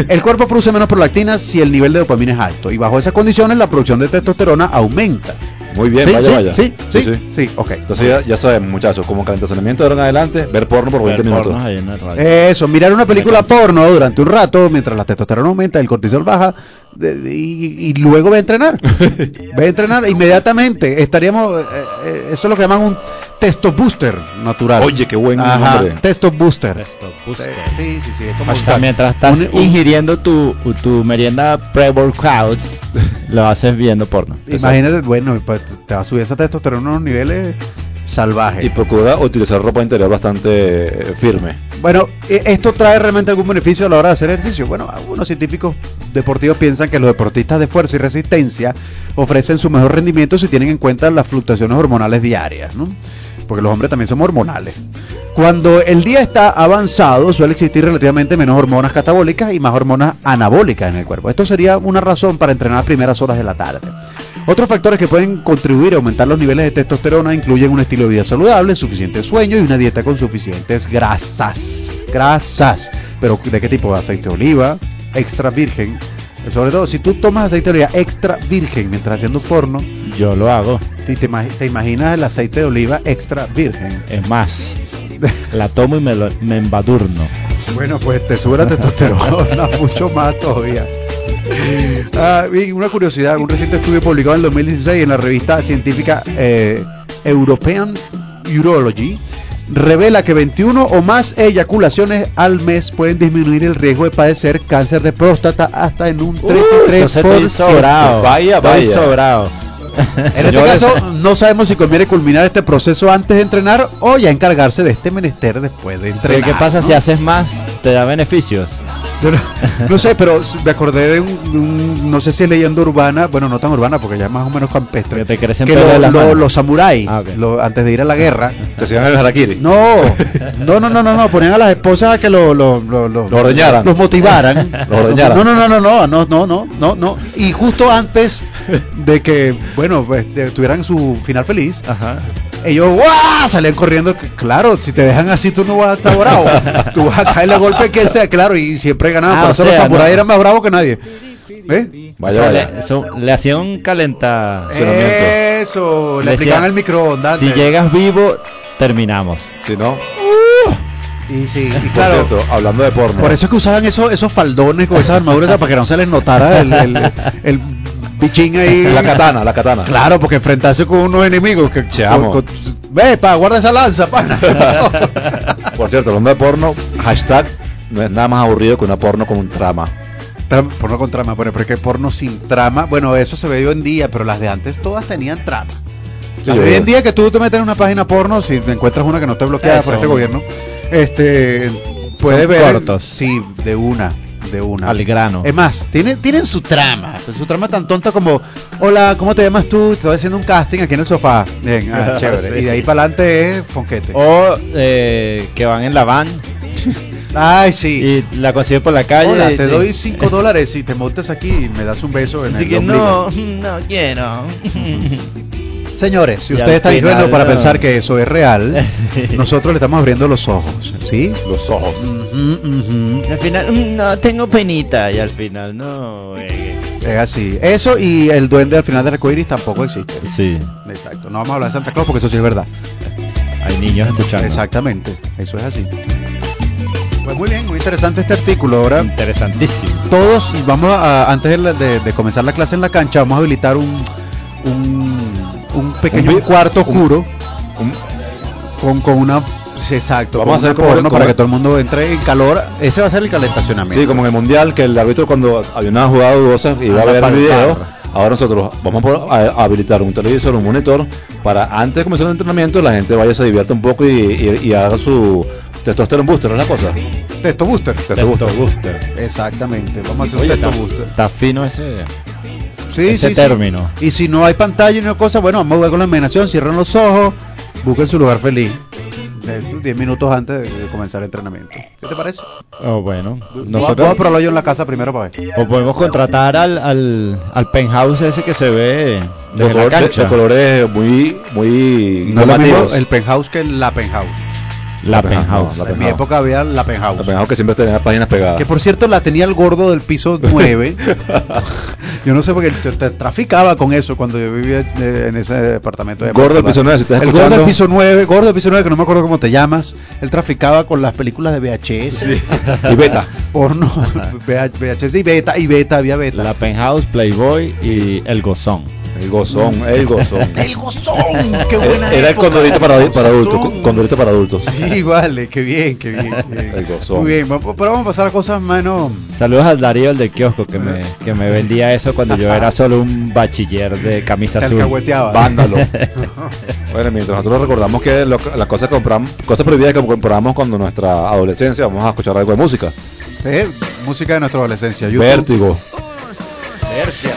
el cuerpo produce menos prolactina si el nivel de dopamina es alto. Y bajo esas condiciones la producción de testosterona aumenta. Muy bien, sí, vaya, sí, vaya. sí, sí, sí, ok. Entonces ya, ya saben, muchachos, como calentamiento de ahora en adelante, ver porno por 20 Ver minutos. pornos ahí en el radio. Eso, mirar una película porno durante un rato mientras la testosterona aumenta, el cortisol baja de- de- y, y luego ve a entrenar. ve a entrenar inmediatamente. Estaríamos, eh, eh, eso es lo que llaman un testo booster natural. Oye, qué buen Ajá, nombre. testo booster. Esto, pues, Sí, sí, sí. es mientras estás un- un- ingiriendo tu, tu merienda pre-workout, lo haces viendo porno. Imagínate, bueno, pues, te va a subir esa testosterona a unos niveles salvajes. Y procura utilizar ropa interior bastante eh, firme. Bueno, eh, ¿esto trae realmente algún beneficio a la hora de hacer ejercicio? Bueno, algunos científicos deportivos piensan que los deportistas de fuerza y resistencia ofrecen su mejor rendimiento si tienen en cuenta las fluctuaciones hormonales diarias, ¿no? Porque los hombres también somos hormonales. Cuando el día está avanzado, suele existir relativamente menos hormonas catabólicas y más hormonas anabólicas en el cuerpo. Esto sería una razón para entrenar a primeras horas de la tarde. Otros factores que pueden contribuir a aumentar los niveles de testosterona incluyen un estilo de vida saludable, suficiente sueño y una dieta con suficientes grasas. Grasas. Pero ¿de qué tipo? Aceite de oliva, extra virgen. Sobre todo, si tú tomas aceite de oliva extra virgen mientras haciendo porno, Yo lo hago. te, te imag- te imaginas el aceite de oliva extra virgen. Es más, la tomo y me, lo- me embadurno. Bueno, pues te sube la testosterona mucho más todavía. Ah, y una curiosidad, un reciente estudio publicado en el 2016 en la revista científica eh, European Urology revela que 21 o más eyaculaciones al mes pueden disminuir el riesgo de padecer cáncer de próstata hasta en un 33%. Entonces estoy sobrado. Vaya, estoy vaya. sobrado. En este caso, no sabemos si conviene culminar este proceso antes de entrenar o ya encargarse de este menester después de entrenar. ¿qué pasa ¿no? si haces más? ¿Te da beneficios? Yo no, no sé, pero me acordé de un, no sé si es leyenda urbana, bueno, no tan urbana porque ya es más o menos campestre. Que te crecen que lo- los samuráis, Ah, antes de ir a la guerra, Se hacían el harakiri. no, no, no, no, no, no, ponían a las esposas a que lo, lo, lo, lo- Lo ordeñaran. los motivaran. Lo ordeñaran. No, no, no, no, no, no, no, no, no, no. Y justo antes de que, bueno, pues, de- tuvieran su final feliz, Ajá. ellos ¡guau! salían corriendo. Claro, si te dejan así, tú no vas a estar bravo. tú vas a caerle a golpe que sea, claro, y siempre ganaban. Ah, Por o eso los sea, samuráis no. eran más bravos que nadie. ¿Eh? O Vaya, sea, vaya. le, eso- le hacían calenta. Eso, le Le aplicaban el microondas. Si llegas vivo, terminamos. Si no, Y sí, y por claro. cierto, hablando de porno. Por eso es que usaban esos, esos faldones con esas armaduras para que no se les notara el, el, el bichín ahí. La katana, la katana. Claro, porque enfrentarse con unos enemigos que con- con- ve, pa, guarda esa lanza, pana. Por cierto, hablando de porno, hashtag no es nada más aburrido que una porno con un trama. Tra- porno con trama, pero es que porno sin trama, bueno, eso se ve hoy en día, pero las de antes todas tenían trama. Sí, hoy en día que tú te metes en una página porno, si encuentras una que no esté bloqueada por este gobierno, este puedes ver cortos. sí, de una, de una. Al grano. Es más, tienen, tienen su trama. su trama tan tonta como, hola, ¿cómo te llamas tú? Estoy haciendo un casting aquí en el sofá. Bien, ah, chévere. Sí. Y de ahí para adelante es fonquete. O eh, que van en la van Ay, sí. y la consiguen por la calle. Hola, te doy 5 dólares si te montas aquí y me das un beso en Así el que ombligo. no, no quiero. Señores, si están final, ingenuos para no. pensar que eso es real, nosotros le estamos abriendo los ojos, ¿sí? Los ojos. Al final, "Mm, no, tengo penita. Y al final, no. eh. Es así. Eso y el duende al final de Arcoiris tampoco existe. Sí, Exacto. No vamos a hablar de Santa Claus porque eso sí es verdad. hay niños escuchando. Exactamente. Eso es así. Pues muy bien, muy interesante este artículo. Ahora Interesantísimo. todos vamos a, antes de- de comenzar la clase en la cancha, vamos a habilitar un, un, un pequeño Un cuarto oscuro Un- con, con una... Exacto, Vamos a hacer como- porno como- para que todo el mundo entre en calor. Ese va a ser el calentacionamiento. Sí, como en el mundial, que el árbitro cuando había una jugada dudosa iba a ver el video. Ahora nosotros vamos a, habilitar un televisor, un monitor, para antes de comenzar el entrenamiento la gente vaya, se divierta un poco y, y- y haga su testosterone booster, ¿es la cosa? Testo booster. Testo booster. Exactamente, vamos a hacer un testo booster. está fino ese, Sí, ese sí, sí. término. Y si no hay pantalla ni una cosa, bueno, vamos a jugar con la imaginación, cierran los ojos, busquen su lugar feliz. De estos 10 minutos antes de, comenzar el entrenamiento. ¿Qué te parece? Oh, bueno, nosotros voy a probarlo yo en la casa primero para ver. o podemos contratar al, al, al penthouse ese que se ve De, color- de- cancha. de colores muy, muy No es lo mismo llamativos. el penthouse que la penthouse. La La penthouse, en mi época había la penthouse. La penthouse que siempre tenía páginas pegadas. Que por cierto la tenía el gordo del piso 9. yo no sé porque él tra- traficaba con eso cuando yo vivía eh, en ese departamento de Gordo del piso 9, si estás El gordo del piso 9, gordo del piso 9 que no me acuerdo cómo te llamas. Él traficaba con las películas de VHS. y beta. Porno, VHS y beta, y beta, había beta. La penthouse, Playboy y el gozón. El gozón, el gozón. El gozón, qué buena Era el condorito para, para adultos. Gozón. Condorito para adultos. Sí, vale, qué bien, qué bien. qué bien. Muy bien, vamos- pero vamos a pasar a cosas menos. Saludos al Darío, el del kiosco, que me, que me vendía eso cuando yo era solo un bachiller de camisa azul. Vándalo. bueno, mientras nosotros recordamos que lo- las cosas que compramos, cosas prohibidas que compramos cuando nuestra adolescencia, vamos a escuchar algo de música. Eh, música de nuestra adolescencia. YouTube. Vértigo. Lights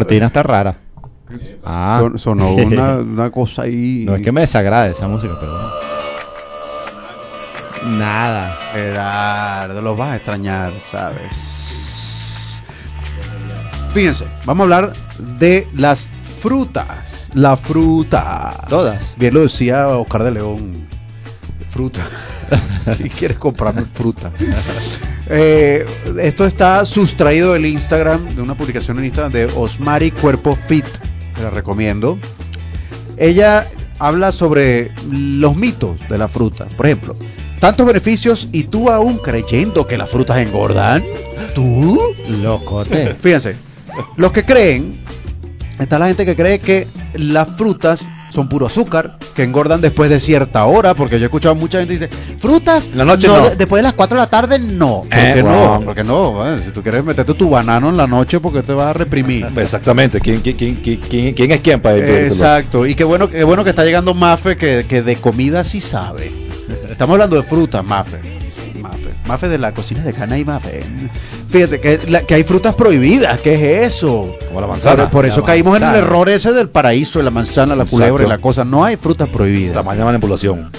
cortina está rara. Ah. Son- sonó una, una cosa ahí. No es que me desagrade esa música, pero. Nada. Gerardo, lo vas a extrañar, ¿sabes? Fíjense, vamos a hablar de las frutas. La fruta. Todas. Bien lo decía Oscar de León. Fruta. si quieres comprarme fruta. Eh, esto está sustraído del Instagram, de una publicación en Instagram de Osmari Cuerpo Fit. Te la recomiendo. Ella habla sobre los mitos de la fruta. Por ejemplo, tantos beneficios y tú aún creyendo que las frutas engordan. ¿Tú? Locote. Fíjense, los que creen, está la gente que cree que las frutas son puro azúcar, que engordan después de cierta hora, porque yo he escuchado a mucha gente que dice, frutas, la noche no. de- después de las 4 de la tarde no. ¿Por Eh, qué no? Porque no, Bueno, si tú quieres meterte tu banano en la noche, porque te vas a reprimir? Exactamente. ¿Quién, quién, quién, quién- quién- quién es quién para Exacto, y qué bueno, qué bueno que está llegando Mafe, que, que de comida sí sabe. Estamos hablando de frutas, Mafe. Mafe, de la cocina de Cana y Mafe. Fíjate que, la- que hay frutas prohibidas, ¿qué es eso? Como la manzana. Por, por eso caímos en el error ese del paraíso, de la manzana, la Exacto. culebra y la cosa. No hay frutas prohibidas. Tamaño de manipulación.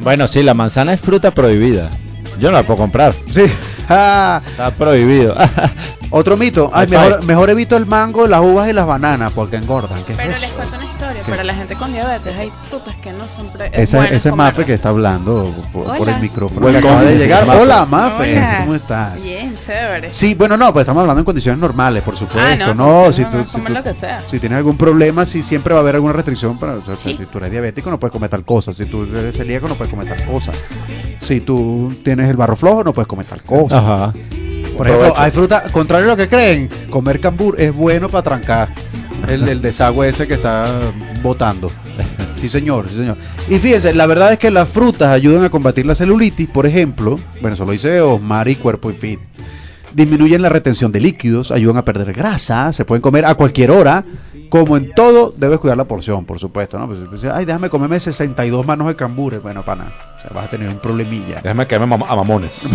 Bueno, sí, la manzana es fruta prohibida. Yo no la puedo comprar. Sí. Ah, Está prohibido. otro mito. Ay, mejor, mejor evito el mango, las uvas y las bananas porque engordan. ¿Qué es Pero eso? les cuento una. ¿Qué? Para la gente con diabetes hay frutas que no son pre- Esa, buenas ese. Mafe que está hablando por, el micrófono. Acaba de llegar. Mafe. Hola, Mafe. Hola. ¿Cómo estás? Bien, chévere. Sí, bueno, no, pues estamos hablando en condiciones normales, por supuesto. Ah, no, no, pues, si tú, si, comer tú- lo que sea. si tienes algún problema, sí siempre va a haber alguna restricción. Para, o sea, Sí. Si tú eres diabético, no puedes comer tal cosa. Si tú eres celíaco, no puedes comer tal cosa. Si tú tienes el barro flojo, no puedes comer tal cosa. Ajá. Por ejemplo, hay fruta, contrario a lo que creen, comer cambur es bueno para trancar el, el desagüe ese que está botando. Sí, señor, sí, señor. Y fíjense, la verdad es que las frutas ayudan a combatir la celulitis, por ejemplo. Bueno, eso lo dice Osmar y Cuerpo y Fit. Disminuyen la retención de líquidos, ayudan a perder grasa, se pueden comer a cualquier hora. Como en todo, debes cuidar la porción, por supuesto, ¿no? Pues, pues, ay, déjame comerme 62 manos de cambures. Bueno, pana, o sea, vas a tener un problemilla. Déjame caerme mam- a mamones.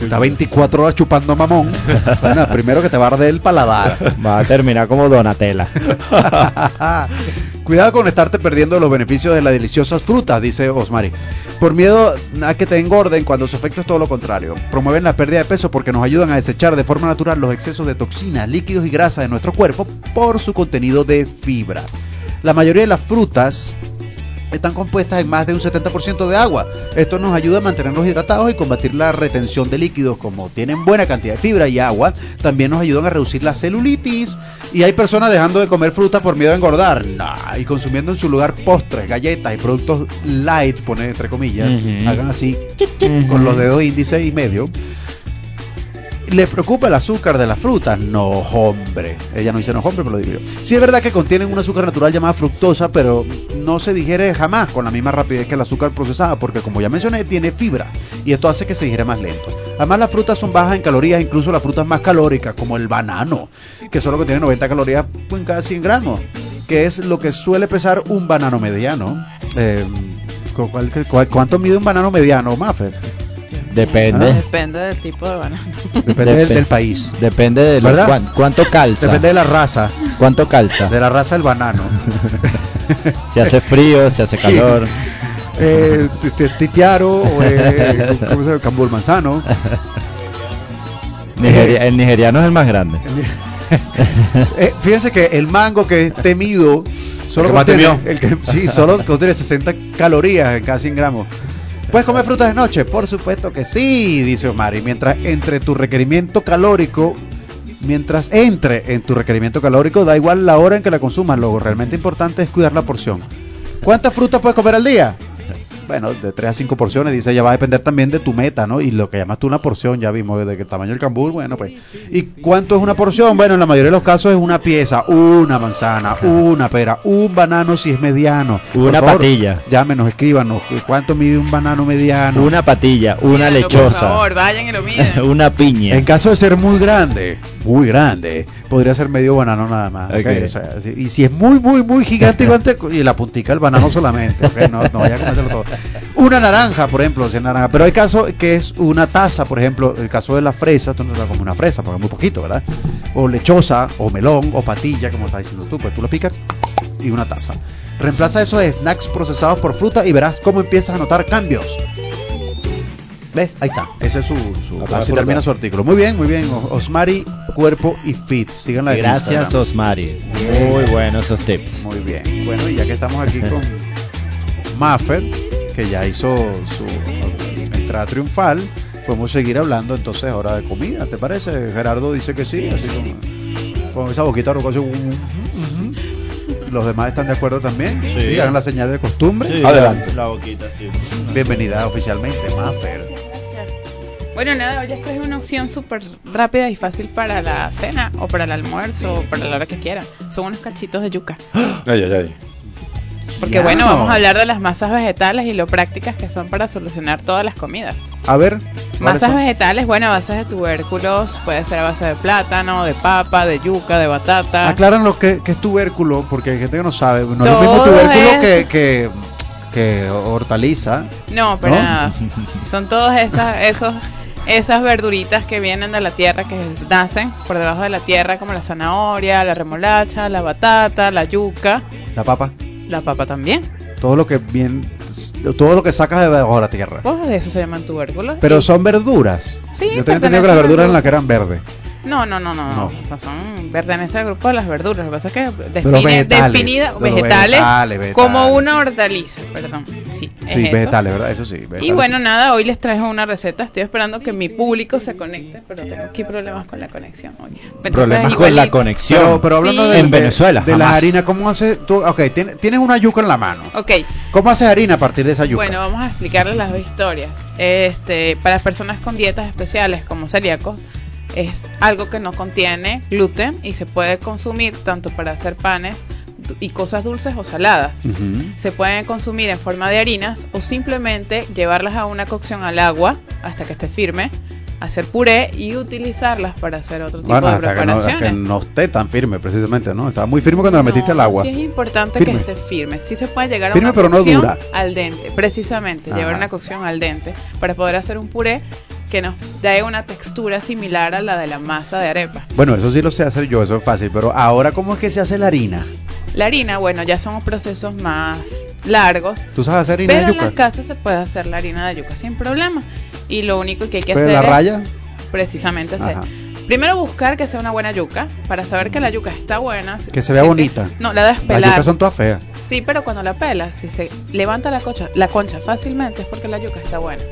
Está 24 horas chupando mamón. Bueno, primero que te va a arder el paladar. Va a terminar como Donatella. Cuidado con estarte perdiendo los beneficios de las deliciosas frutas, dice Osmari. Por miedo a que te engorden cuando su efecto es todo lo contrario. Promueven la pérdida de peso porque nos ayudan a desechar de forma natural los excesos de toxinas, líquidos y grasa de nuestro cuerpo por su contenido de fibra. La mayoría de las frutas están compuestas en más de un 70% de agua. Esto nos ayuda a mantenernos hidratados y combatir la retención de líquidos. Como tienen buena cantidad de fibra y agua, también nos ayudan a reducir la celulitis. Y hay personas dejando de comer fruta por miedo a engordar. Nah, y consumiendo en su lugar postres, galletas y productos light, pone entre comillas. Ujú. Hagan así con los dedos índice y medio. ¿Le preocupa el azúcar de la fruta? No, hombre. Ella no dice no, hombre, pero lo digo yo. Sí es verdad que contienen un azúcar natural llamada fructosa, pero no se digiere jamás con la misma rapidez que el azúcar procesada, porque como ya mencioné, tiene fibra y esto hace que se digiere más lento. Además, las frutas son bajas en calorías, incluso las frutas más calóricas, como el banano, que solo contiene 90 calorías en cada 100 gramos, que es lo que suele pesar un banano mediano. Eh, ¿cu- cuál- cu- ¿Cuánto mide un banano mediano, Maffer? Depende. Ah. Depende del tipo de banano. Depende del, país. Depende de ¿Verdad? cuán- cuánto calza. Depende de la raza, ¿Cuánto calza? de la raza del banano. Si hace frío, si hace Sí. calor. eh, titiaro, o, eh, ¿cómo se llama? Cambur manzano. Nigeria- el nigeriano es el más grande. Eh, fíjense que el mango que es temido solo El que contiene, el que, sí, solo contiene 60 calorías en cada 100 gramos. ¿Puedes comer frutas de noche? Por supuesto que sí, dice Omar. Y mientras entre tu requerimiento calórico, mientras entre en tu requerimiento calórico, da igual la hora en que la consumas. Lo realmente importante es cuidar la porción. ¿Cuántas frutas puedes comer al día? Bueno, de 3 a 5 porciones, dice, ya va a depender también de tu meta, ¿no? Y lo que llamas tú una porción, ya vimos, de qué tamaño el cambur, bueno, pues. ¿Y cuánto es una porción? Bueno, en la mayoría de los casos es una pieza, una manzana, una pera, un banano si es mediano. Por Una favor, patilla. Llámenos, escríbanos, ¿cuánto mide un banano mediano? Una patilla, una Mírenlo, Por lechosa, favor, vayan y lo miden. una piña. En caso de ser muy grande, muy grande, podría ser medio banano nada más. O sea, y si es muy, muy, muy gigante, gigante, y la puntica del banano solamente. ¿ok? No, no vaya a todo. Una naranja, por ejemplo, si es naranja. Pero hay casos que es una taza, por ejemplo, el caso de la fresa, tú no te la comes una fresa, porque es muy poquito, ¿verdad? O lechosa, o melón, o patilla, como estás diciendo tú, pues tú lo picas y una taza. Reemplaza esos snacks procesados por fruta y verás cómo empiezas a notar cambios. ¿Ves? Ahí está. Ese es su. su- así termina su artículo. Muy bien, muy bien. Osmari, cuerpo y fit. Síganla en Gracias, Instagram. Osmari. Muy buenos esos tips. Muy bien. Bueno, y ya que estamos aquí con Maffer, que ya hizo su entrada triunfal, podemos seguir hablando entonces ahora de comida, ¿te parece? Gerardo dice que sí, así con, con esa boquita rocosa. ujú, ujú. Los demás están de acuerdo también. Sí. hagan la señal de costumbre. Adelante. La boquita, sí. Bienvenida oficialmente, Maffer. Bueno, nada, hoy les traje una opción súper rápida y fácil para la cena o para el almuerzo o para la hora que quieran. Son unos cachitos de yuca. Ay, ay, ay. Porque Ya. bueno, vamos a hablar de las masas vegetales y lo prácticas que son para solucionar todas las comidas. A ver. ¿cuáles Masas son? vegetales, bueno, a base de tubérculos, puede ser a base de plátano, de papa, de yuca, de batata. Aclaran lo que, que es tubérculo, porque hay gente que no sabe. No es Todo mismo tubérculo es- que, que, que hortaliza. No, para ¿No? nada. Son todas esas, esos, esas verduritas que vienen de la tierra, que nacen por debajo de la tierra, como la zanahoria, la remolacha, la batata, la yuca, La papa. la papa también. Todo lo que bien, todo lo que sacas de debajo de la tierra. Pues de eso se llaman tubérculos. Pero son verduras. Sí, Yo tenía entendido que las verduras en grupo. las que eran verdes. No, no, no, no, No. O sea, son pertenece al grupo de las verduras. Lo que pasa es que define, vegetales, definida de vegetales, vegetales, vegetales. como una hortaliza, perdón. Sí, es Sí, eso. vegetales, ¿verdad? Eso sí. vegetales. Y bueno, nada, hoy les traigo una receta. Estoy esperando que mi público se conecte, pero tengo aquí problemas con la conexión hoy. Entonces, Problemas con la conexión. Pero, pero hablando Sí. de, En de- Venezuela, de la jamás. harina, ¿cómo haces tú? Ok, tienes, tienes una yuca en la mano. Ok, ¿Cómo haces harina a partir de esa yuca? bueno, vamos a explicarles las dos historias. Este, para las personas con dietas especiales como celíacos, es algo que no contiene gluten y se puede consumir tanto para hacer panes y cosas dulces o saladas. Se pueden consumir en forma de harinas o simplemente llevarlas a una cocción al agua hasta que esté firme, hacer puré y utilizarlas para hacer otro tipo Bueno, de hasta que, no, preparaciones. que no esté tan firme, precisamente, ¿no? Estaba muy firme cuando la metiste al No, agua. Sí es importante Firme. que esté firme. Sí se puede llegar a una pero no cocción dura. al dente, precisamente, llevar una cocción al dente para poder hacer un puré que nos dé una textura similar a la de la masa de arepa. Bueno, eso sí lo sé hacer yo, eso es fácil. Pero ahora, ¿cómo es que se hace la harina? La harina, bueno, ya son procesos más largos, ¿Tú sabes hacer harina pero de en yuca? las casas se puede hacer la harina de yuca sin problema. Y lo único que hay que ¿Pero hacer la es raya? precisamente hacer. Ajá. Primero buscar que sea una buena yuca para saber que la yuca está buena. Que se vea Sí, bonita. No, la debes Las pelar. yucas son todas feas. Sí, pero cuando la pelas, si se levanta la concha, la concha fácilmente es porque la yuca está buena.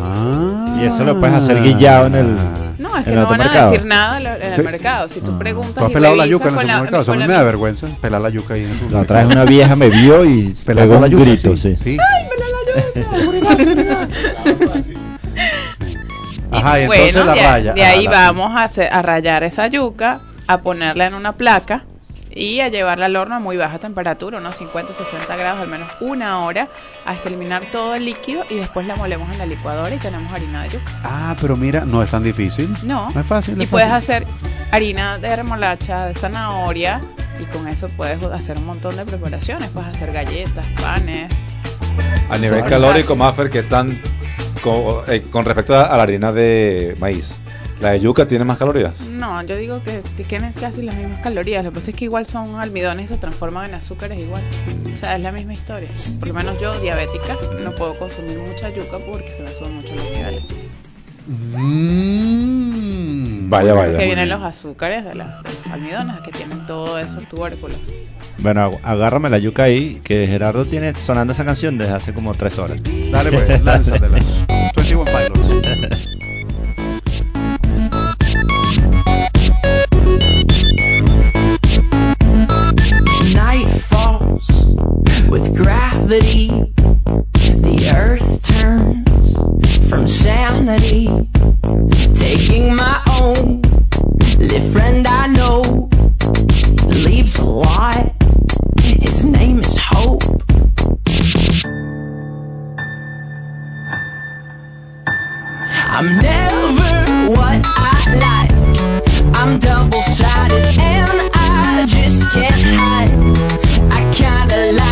Ah. Y eso lo puedes hacer guillado en el- No, es que ¿En no van a decir nada en el- en el Sí. mercado. Si tú Ah. preguntas ¿Tú has y pelado la yuca en el la- supermercado? Eso a mí la me da vergüenza, pelar la yuca ahí en el La otra supermercado. vez una vieja me vio y Pelando pegó la un yuca, grito, sí. sí. sí. Y Ajá, y entonces bueno, la de, raya. de Ah, ahí la- vamos a, hacer- a rayar esa yuca, a ponerla en una placa y a llevarla al horno a muy baja temperatura, unos 50-60 grados, al menos una hora, hasta eliminar todo el líquido y después la molemos en la licuadora y tenemos harina de yuca. Ah, pero mira, no es tan difícil. No, No es fácil. y es puedes fácil. hacer harina de remolacha, de zanahoria y con eso puedes hacer un montón de preparaciones, puedes hacer galletas, panes. A nivel calórico. Maffer, que están con, eh, con respecto a la harina de maíz. ¿La de yuca tiene más calorías? No, yo digo que tienen casi las mismas calorías. Lo que pasa es que igual son almidones y se transforman en azúcares igual. O sea, es la misma historia. Por lo menos yo, diabética, no puedo consumir mucha yuca porque se me suben mucho los niveles. Mm. Vaya, vaya. Que vienen los azúcares de, la- de los almidones, que tienen todo eso, el tubérculo. Bueno, ag- agárrame la yuca ahí, que Gerardo tiene sonando esa canción desde hace como tres horas. Dale pues, lánzatela. 21 Pilots. Falls with gravity. The earth turns from sanity. Taking my own. Live friend I know leaves a lot. His name is Hope. I'm never what I like. I'm double sided and I just can't hide. I kinda like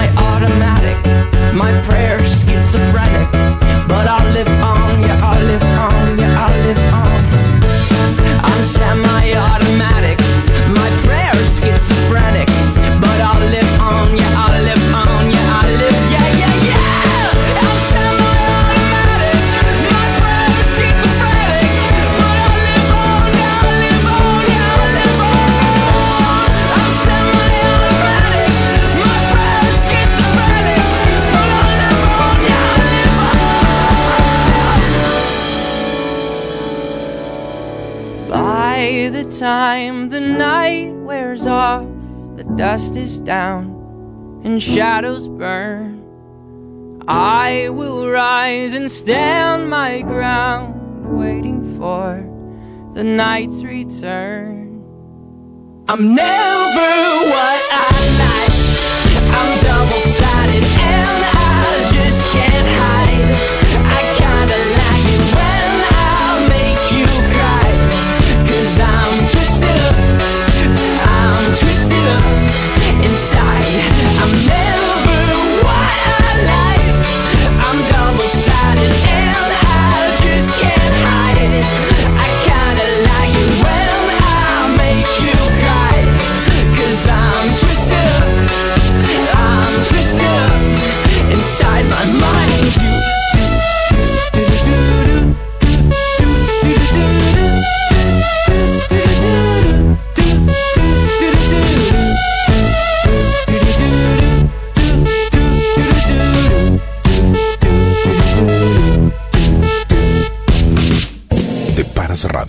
my automatic, my dust is down, and shadows burn. I will rise and stand my ground, waiting for the night's return. I'm never what I like. I'm double sided inside. I'm never wider life I'm double-sided and I just can't hide. I kinda like it Well I'll make you cry. I'm trying I'm trying inside my mind.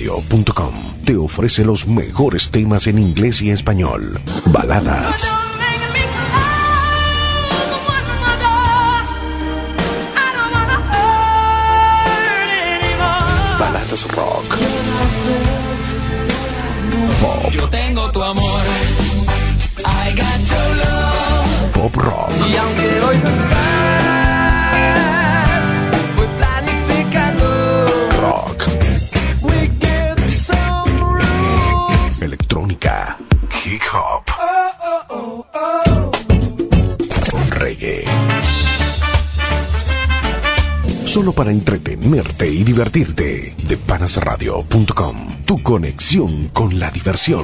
Depanasradio.com te ofrece los mejores temas en inglés y español. Baladas, baladas rock, pop, Yo tengo tu amor. I got your love. pop rock, Y aunque hoy no estás, Solo para entretenerte y divertirte. Depanasradio.com. Tu conexión con la diversión.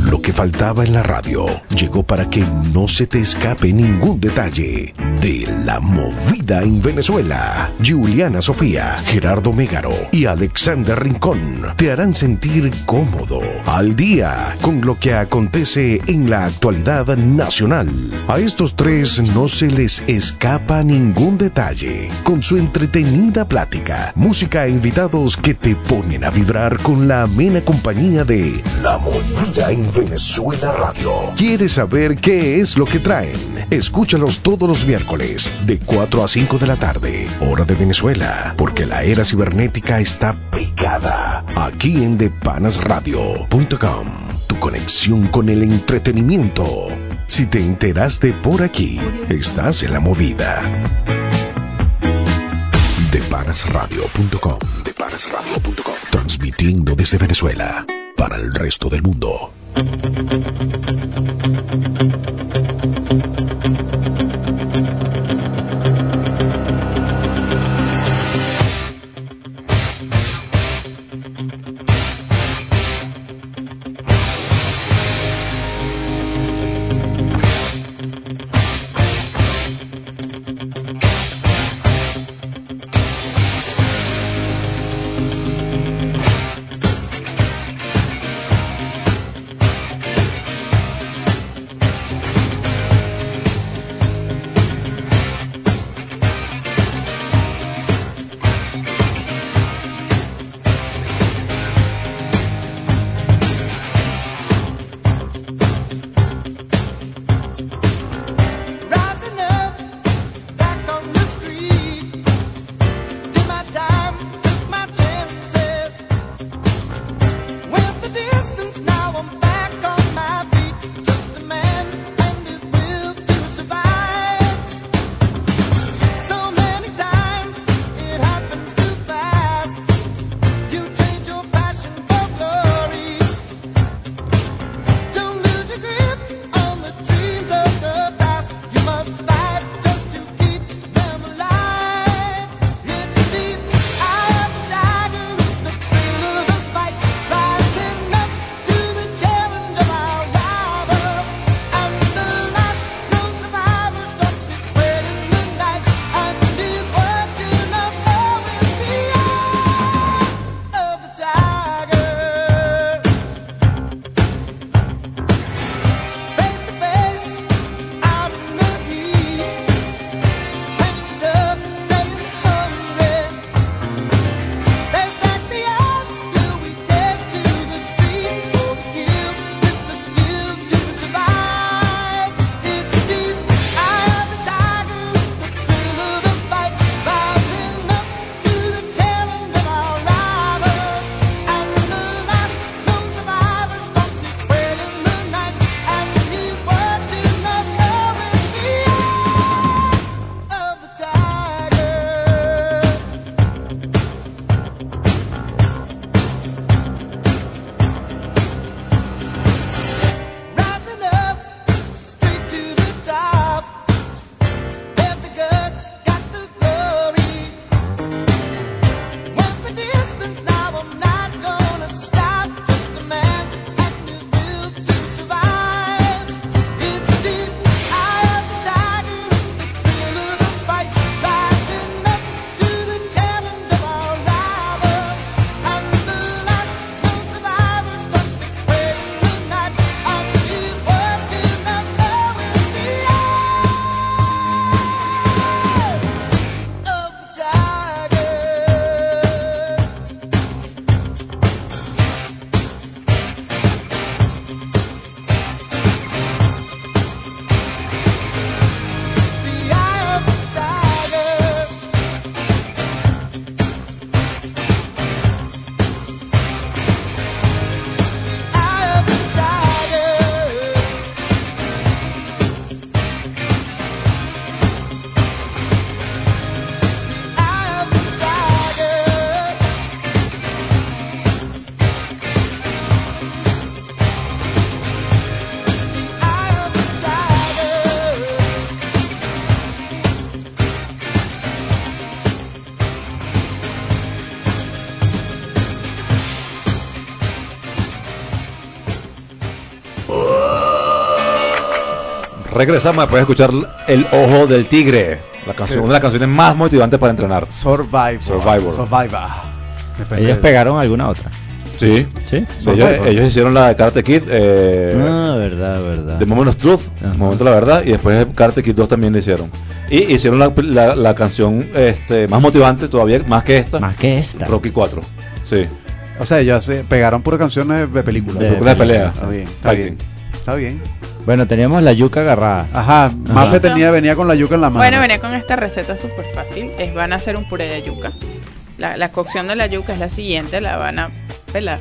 Lo que faltaba en la radio llegó para que no se te escape ningún detalle de la movida en Venezuela. Juliana Sofía, Gerardo Mégaro y Alexander Rincón te harán sentir cómodo, al día con lo que acontece en la actualidad nacional. A estos tres no se les escapa ningún detalle con su entretenida plática, música e invitados que te ponen a vibrar con la amena compañía de La Movida en Venezuela Radio. ¿Quieres saber qué es lo que traen? Escúchalos todos los miércoles de 4 a 5 de la tarde, hora de Venezuela, porque la era cibernética está pegada aquí en depanasradio.com. Tu conexión con el entretenimiento. Si te enteraste por aquí, estás en la movida. Depanasradio.com. Depanasradio.com. Transmitiendo desde Venezuela para el resto del mundo. Regresamos después de escuchar El Ojo del Tigre, la canción, una de las canciones más motivantes para entrenar. Survivor. Survivor. Survivor. Depende Ellos de- pegaron alguna otra. Sí. ¿Sí? Sí, ellos, ellos hicieron la de Karate Kid, eh, Ah, verdad, verdad. The Moment of Truth, Ajá. Momento de la Verdad, y después Karate Kid 2 también lo hicieron. Y hicieron la, la- la canción este, más motivante todavía, más que esta, Más que esta. Rocky 4. Sí, O sea, ya se pegaron puras canciones de películas. De película de pelea. Está bien, está Fighting. bien. Está bien. Bueno, teníamos la yuca agarrada. Ajá, Mafe tenía, venía con la yuca en la mano. Bueno, venía con esta receta súper fácil. Es, van a hacer un puré de yuca. La, la cocción de la yuca es la siguiente. La van a pelar.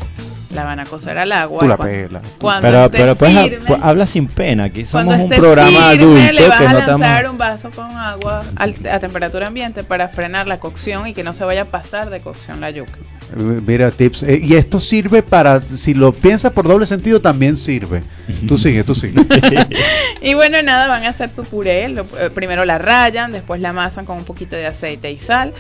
La van a cocer al agua. Tú la pelas. Cuando Pero, pero pues, ha- firme- pues, habla sin pena. Aquí somos un programa firme, adulto le vas que a no lanzar estamos. un vaso con agua al- a temperatura ambiente para frenar la cocción y que no se vaya a pasar de cocción la yuca. Eh, Mira, tips. Eh, y esto sirve para, si lo piensas por doble sentido, también sirve. Tú sigue, tú sigue. Y bueno, nada, van a hacer su puré. lo- eh, primero la rayan, después la amasan con un poquito de aceite y sal.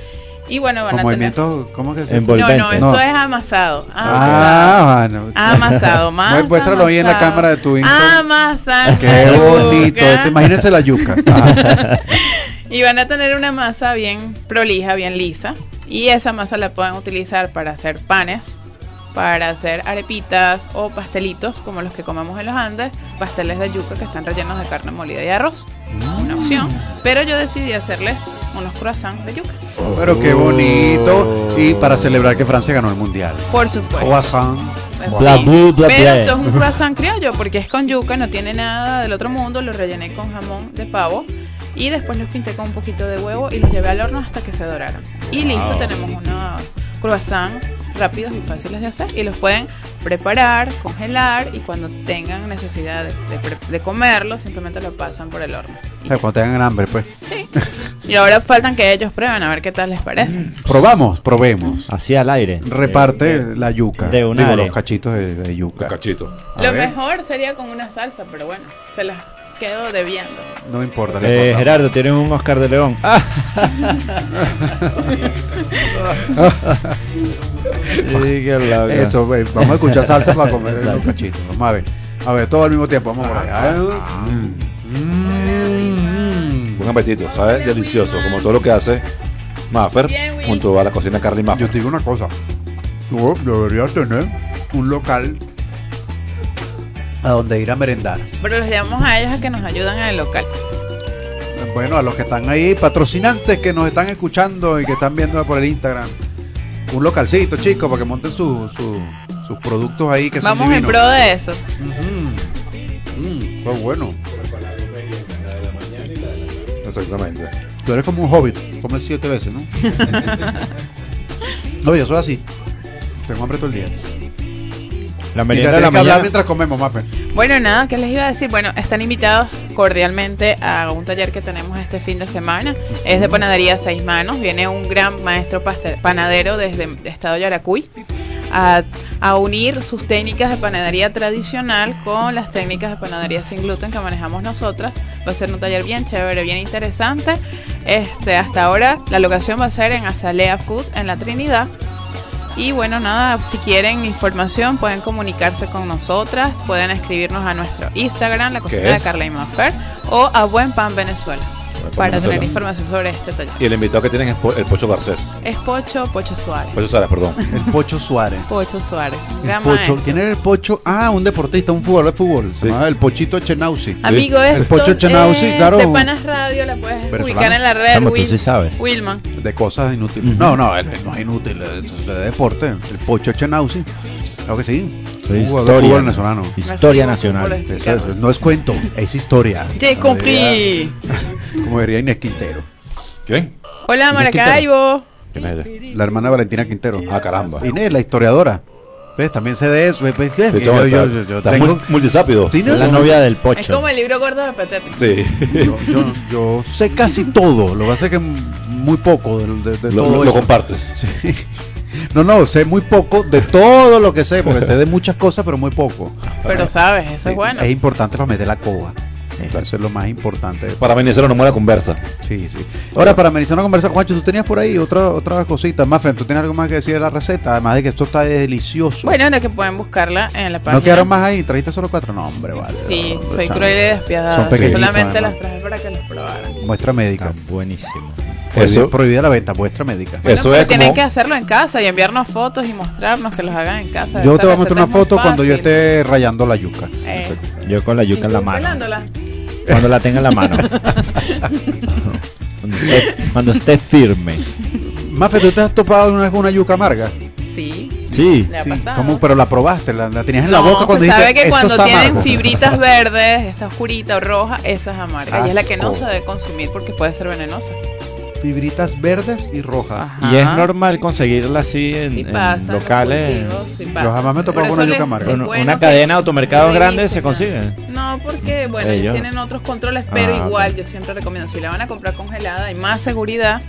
Y bueno, van a movimientos, ¿cómo que se. No, no, esto No. es amasado. Ah, Amasado. bueno. Amasado, más. Muéstralo ahí en la amasado. cámara de tu Instagram. Amasan Qué bonito. yuca. ese, imagínense la yuca. Ajá. Y van a tener una masa bien prolija, bien lisa. Y esa masa la pueden utilizar para hacer panes, para hacer arepitas o pastelitos como los que comemos en los Andes, pasteles de yuca que están rellenos de carne molida y arroz. Una opción. Pero yo decidí hacerles unos croissants de yuca. Pero qué bonito. Y para celebrar que Francia ganó el mundial. Por supuesto. Croissant. Sí. Bla, bla, bla, Pero esto es un croissant criollo porque es con yuca, no tiene nada del otro mundo. Lo rellené con jamón de pavo y después los pinté con un poquito de huevo y los llevé al horno hasta que se doraron. Y listo, tenemos unos croissants rápidos y fáciles de hacer y los pueden preparar, congelar y cuando tengan necesidad de, de pre- de comerlo simplemente lo pasan por el horno. O sea, cuando tengan hambre, pues. Sí. Y ahora faltan que ellos prueben a ver qué tal les parece. Probamos, probemos. Así al aire. Reparte la yuca. de un Digo, los cachitos de, de los yuca. cachitos. A Lo ver. mejor sería con una salsa, pero bueno, se las quedo debiendo. No me importa. no Eh, importa. Gerardo, tienes un Oscar de León. Sí, qué loco. Eso, ve, vamos a escuchar salsa para comer los cachitos. Vamos a ver. A ver, todo al mismo tiempo. Vamos por ahí. A ver. Mm. Buen apetito, ¿sabes? Delicioso, como todo lo que hace Maffer junto a la cocina Carly Yo Maffer. te digo una cosa. Tú deberías tener un local a donde ir a merendar. Pero los llamamos a ellos a que nos ayuden en el local. Bueno, a los que están ahí, patrocinantes que nos están escuchando y que están viendo por el Instagram. Un localcito, chicos, para que monten su- su- sus productos ahí que Vamos son en pro de eso. Ujú. Mm, qué bueno. Exactamente. Tú eres como un hobbit, comes siete veces, ¿no? no, yo soy así. Tengo hambre todo el día. La merienda de la que hablar mañana. mientras comemos, Mafe. Bueno, nada, ¿qué les iba a decir? Bueno, están invitados cordialmente a un taller que tenemos este fin de semana. Es de panadería a seis manos. Viene un gran maestro panadero desde el estado Yaracuy a, a unir sus técnicas de panadería tradicional con las técnicas de panadería sin gluten que manejamos nosotras. Va a ser un taller bien chévere, bien interesante. Este, hasta ahora la locación va a ser en Azalea Food en la Trinidad. Y bueno, nada, si quieren información pueden comunicarse con nosotras, pueden escribirnos a nuestro Instagram, la cocina de? Carla y Maffer, o a Buen Pan Venezuela, para Venezuela. tener información sobre este taller. Y el invitado que tienen es Po- el Pocho Garcés. Es Pocho, Pocho Suárez. Pocho Suárez, perdón. El Pocho Suárez. Pocho Suárez, El gran Pocho. maestro. ¿Quién era el Pocho? Ah, un deportista, un jugador de fútbol. Se Sí. llamaba el Pochito Chenauzi. Amigo, El esto Pocho Chenauzi, es claro. De Panas Radio, la puedes Venezolano. ubicar en la red. Tú sí sabes. Wilman. De cosas inútiles. No, no, él, él no es inútil. es de deporte. El Pocho Chenauzi. Claro que sí. Soy historia. fútbol venezolano. Historia nacional. Eso, eso, no es cuento, es historia. Compris. diría- Como diría Inés Quintero. ¿Quién? Hola, Maracaibo. ¿Quién es ella? La hermana de Valentina Quintero. Ah, caramba. Inés, la historiadora. ¿Ves? También sé de eso. ¿ves? ¿Ves? Sí, yo, yo- yo- yo está tengo- mul- multisápido. Sí, ¿no? Es la novia del Es Pocho. como el libro gordo de Petete. Sí. yo, yo- yo sé casi todo. Lo que pasa es que muy poco de, de- de lo, todo lo- lo eso. compartes. Sí. No, no, sé muy poco de todo lo que sé, porque sé de muchas cosas, pero muy poco. Pero sabes, eso es bueno. Es importante para meter la coba. Eso es lo más importante. Para amenizar una buena conversa. Sí, sí. Ahora, para amenizar una conversa con Juancho, tú tenías por ahí otra otra cosita. Más, ¿tú tienes algo más que decir de la receta? Además de que esto está delicioso. Bueno, de que pueden buscarla en la página. ¿No quedaron más ahí? ¿Trajiste solo cuatro? No, hombre, vale. Sí, soy cruel y despiadada. Son pequeñitos, Solamente además. las traje para que las probaran. Muestra médica. Está buenísimo. Eso- prohibida la venta, muestra médica. Bueno, Eso pero es tienen como- que hacerlo en casa y enviarnos fotos y mostrarnos que los hagan en casa. Yo te voy a mostrar una foto cuando yo esté rayando la yuca. Eh, Yo con la ¿y yuca en la mano. pelándola? Cuando la tenga en la mano. cuando, esté, cuando esté firme. Mafe, ¿tú te has topado alguna vez con una yuca amarga? Sí. Sí. Le ha Sí. pasado. ¿Cómo? Pero la probaste, la, la tenías en la boca cuando se dijiste, sabe que "Esto cuando está tienen amargo". fibritas verdes, está oscurita o roja, esa es amarga. Y es la que no Asco. se debe consumir porque puede ser venenosa. Fibritas verdes y rojas. Ajá. Y es normal conseguirla así en, Sí en pasa, en los locales. cultivos, sí pasa. Yo jamás me he con una yuca Bueno, una cadena de automercados revisen, grande se ¿no? consigue. No, porque bueno, ellos Ellos. tienen otros controles, pero Ah, igual yo siempre recomiendo, si la van a comprar congelada, hay más seguridad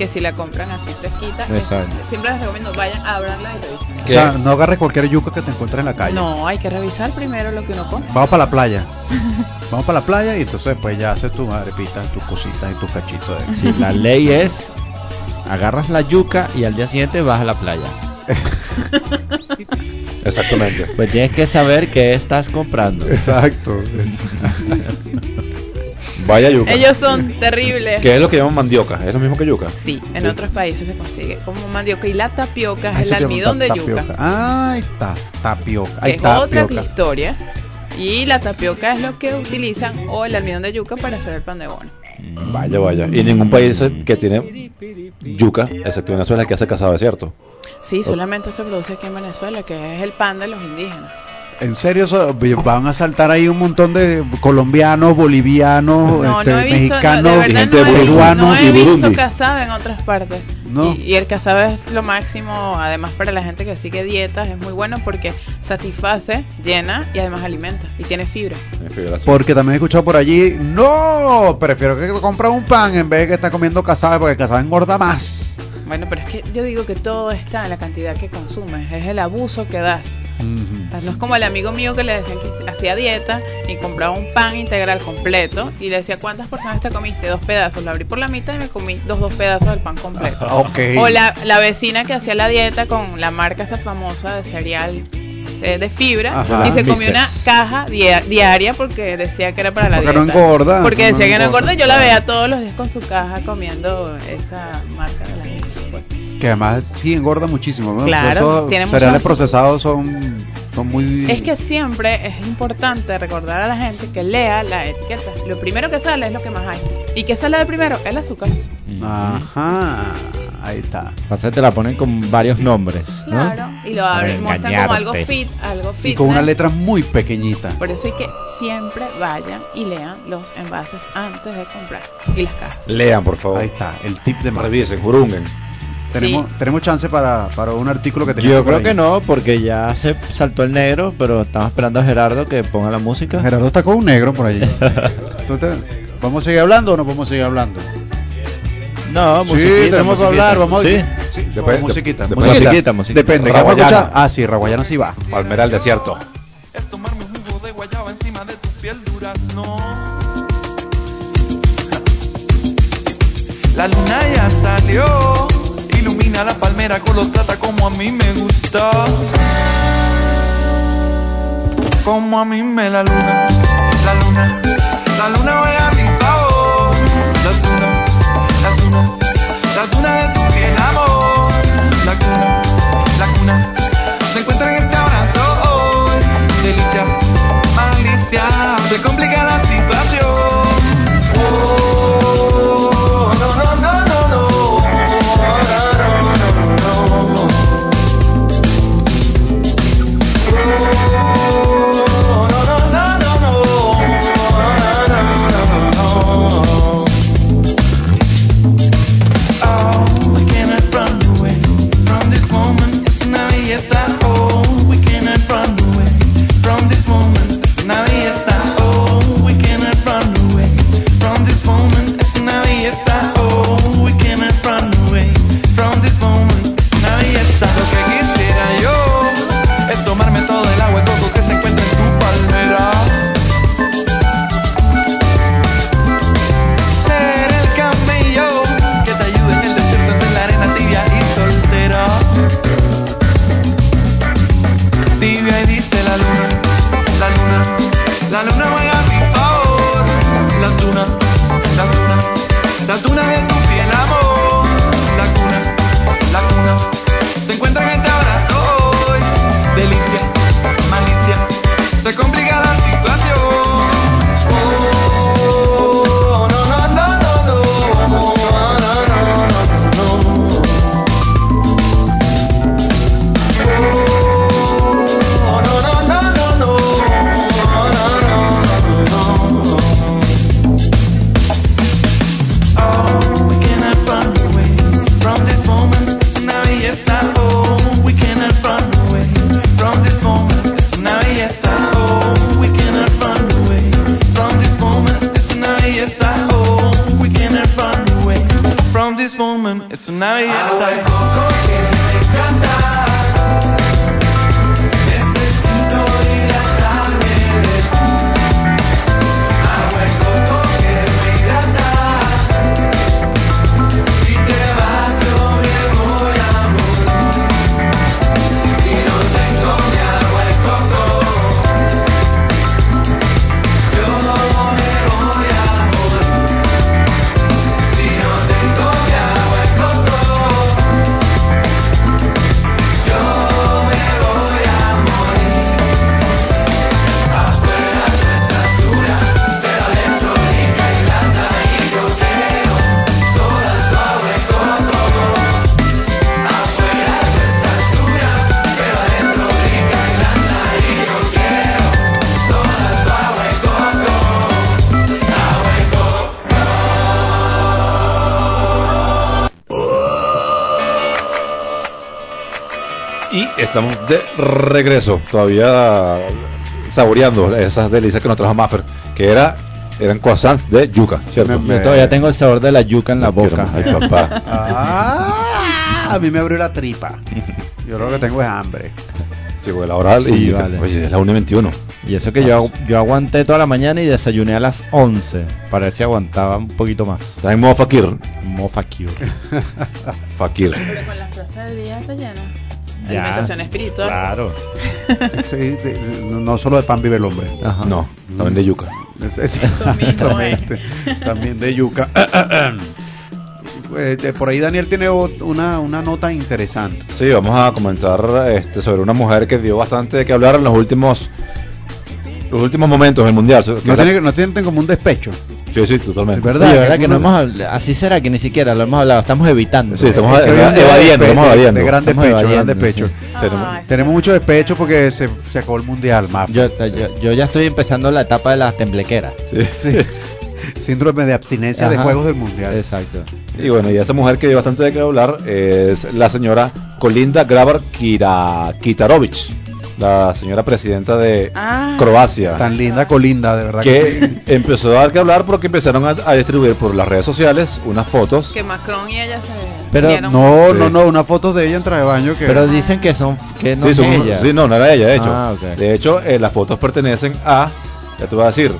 que si la compran así fresquita. Exacto. Es- Siempre les recomiendo, vayan a abrirla y revisen. O sea, no agarres cualquier yuca que te encuentres en la calle. No, hay que revisar primero lo que uno compra. Vamos para la playa. Vamos para la playa y entonces pues ya haces tus arepitas, tus cositas y tus cachitos de Sí, la ley es agarras la yuca y al día siguiente vas a la playa. Exactamente. Pues tienes que saber qué estás comprando. Exacto. Vaya yuca. Ellos son terribles. ¿Qué es lo que llaman mandioca? ¿Es lo mismo que yuca? Sí, en Sí. otros países se consigue como mandioca y la tapioca Ah, es el almidón de tapioca. yuca. Ah, ahí está, tapioca. Ahí es otra historia. Y la tapioca es lo que utilizan o el almidón de yuca para hacer el pan de bono. Vaya, vaya. Y ningún país que tiene yuca, excepto Venezuela, que hace cazabe, ¿cierto? Sí, solamente se produce aquí en Venezuela, que es el pan de los indígenas. En serio, van a saltar ahí un montón de colombianos, bolivianos, No, este, no visto, mexicanos, no, gente no he, visto- peruanos no he y visto Burundi. casabe en otras partes. No. Y, y el casabe es lo máximo, además para la gente que sigue dietas, es muy bueno porque satisface, llena y además alimenta y tiene fibra. Porque también he escuchado por allí, no, prefiero que compres un pan en vez de que estar comiendo casabe porque el casabe engorda más. Bueno, pero es que yo digo que todo está en la cantidad que consumes, es el abuso que das. No es como el amigo mío que le decían que hacía dieta y compraba un pan integral completo y le decía, ¿cuántas porciones te comiste? Dos pedazos. Lo abrí por la mitad y me comí dos, dos pedazos del pan completo. Ok. O la, la vecina que hacía la dieta con la marca esa famosa de cereal de fibra Ajá. y se comió una caja dia- diaria porque decía que era para la Porque no dieta. engorda, Porque no decía que no engorda. Yo la veía todos los días con su caja comiendo esa marca de la. Que además sí engorda muchísimo. ¿no? Claro, tiene cereales procesados son, son muy... Es que siempre es importante recordar a la gente que lea la etiqueta. Lo primero que sale es lo que más hay. ¿Y qué sale de primero? El azúcar. Ajá, ahí está. Pasa te la ponen con varios nombres, ¿no? Claro. Y lo abren, muestran como algo fit, algo fit. Y con una letra muy pequeñita. Por eso hay que siempre vayan y lean los envases antes de comprar. Y las cajas. Lean, por favor. Ahí está, el tip de. Revisen, jurungen. Tenemos, Sí. tenemos chance para, para un artículo que tenemos Yo creo ahí. que no, porque ya se saltó el negro, pero estamos esperando a Gerardo que ponga la música. Gerardo está con un negro por allí. ¿Tú te- ¿Vamos a seguir hablando o no podemos seguir hablando? No, sí, musiquita, tenemos que musiquita. hablar, vamos a Sí. sí, Después- musiquita, después- musiquita, musiquita, musiquita. Depende, ¿qué vamos a Raguayana. escuchar? Ah, sí, Raguayana sí va. Palmera del desierto. es tomarme un jugo de guayaba encima de tu piel durazno. La luna ya salió, ilumina la palmera, color plata como a mí me gusta. Como a mí me la luna, la luna, la luna juega a mi favor. Las lunas de tu regreso, todavía saboreando esas delicias que nos trajo Maffer, que era, eran croissants de yuca, ¿cierto? Me- Yo todavía tengo el sabor de la yuca en la boca. Ay, papá. Ah, a mí me abrió la tripa. Yo lo que tengo es hambre. Llegó la hora Sí, y vale. oye, es la 1 y 21. Y eso que yo, yo aguanté toda la mañana y desayuné a las 11 para ver si aguantaba un poquito más. Está en modo fakir. Cute. Fakir. Pero con las frases del día está llena. Ya. Alimentación espiritual. Claro. Sí, sí, no solo de pan vive el hombre. Ajá. No, también de yuca. Es- es- Eso mismo, exactamente. También de yuca. Eh, eh, por ahí Daniel tiene una, una nota interesante. Sí, vamos a comentar este, sobre una mujer que dio bastante de qué hablar en los últimos los últimos momentos del mundial. No, tiene, no tienen como un despecho. Sí, sí, totalmente. Es verdad. Oye, ¿verdad que no hemos hablado? Así será que ni siquiera lo hemos hablado. Estamos evitando. Sí, estamos Es que evadiendo, despe- estamos de- evadiendo. De gran Estamos despecho, gran evadiendo, despecho. sí. Tenemos- mucho despecho porque se, se acabó el mundial, más. Yo, yo, yo ya estoy empezando la etapa de las temblequeras. Sí. Sí. Síndrome de abstinencia de juegos del mundial. Exacto. Y bueno, y esa mujer que dio bastante de qué hablar es la señora Kolinda Grabar Kira, Kitarovic, la señora presidenta de Ah. Croacia. Tan linda colinda, de verdad que, empezó a dar que hablar porque empezaron a, a distribuir por las redes sociales unas fotos. Que Macron y ella se. Pero dieron- No, Sí. no, no, una foto de ella en traje de baño que Pero dicen que son que no sí, son- ella. sí, no, no era ella, de hecho. Ah. De hecho, eh, las fotos pertenecen a, ya te voy a decir,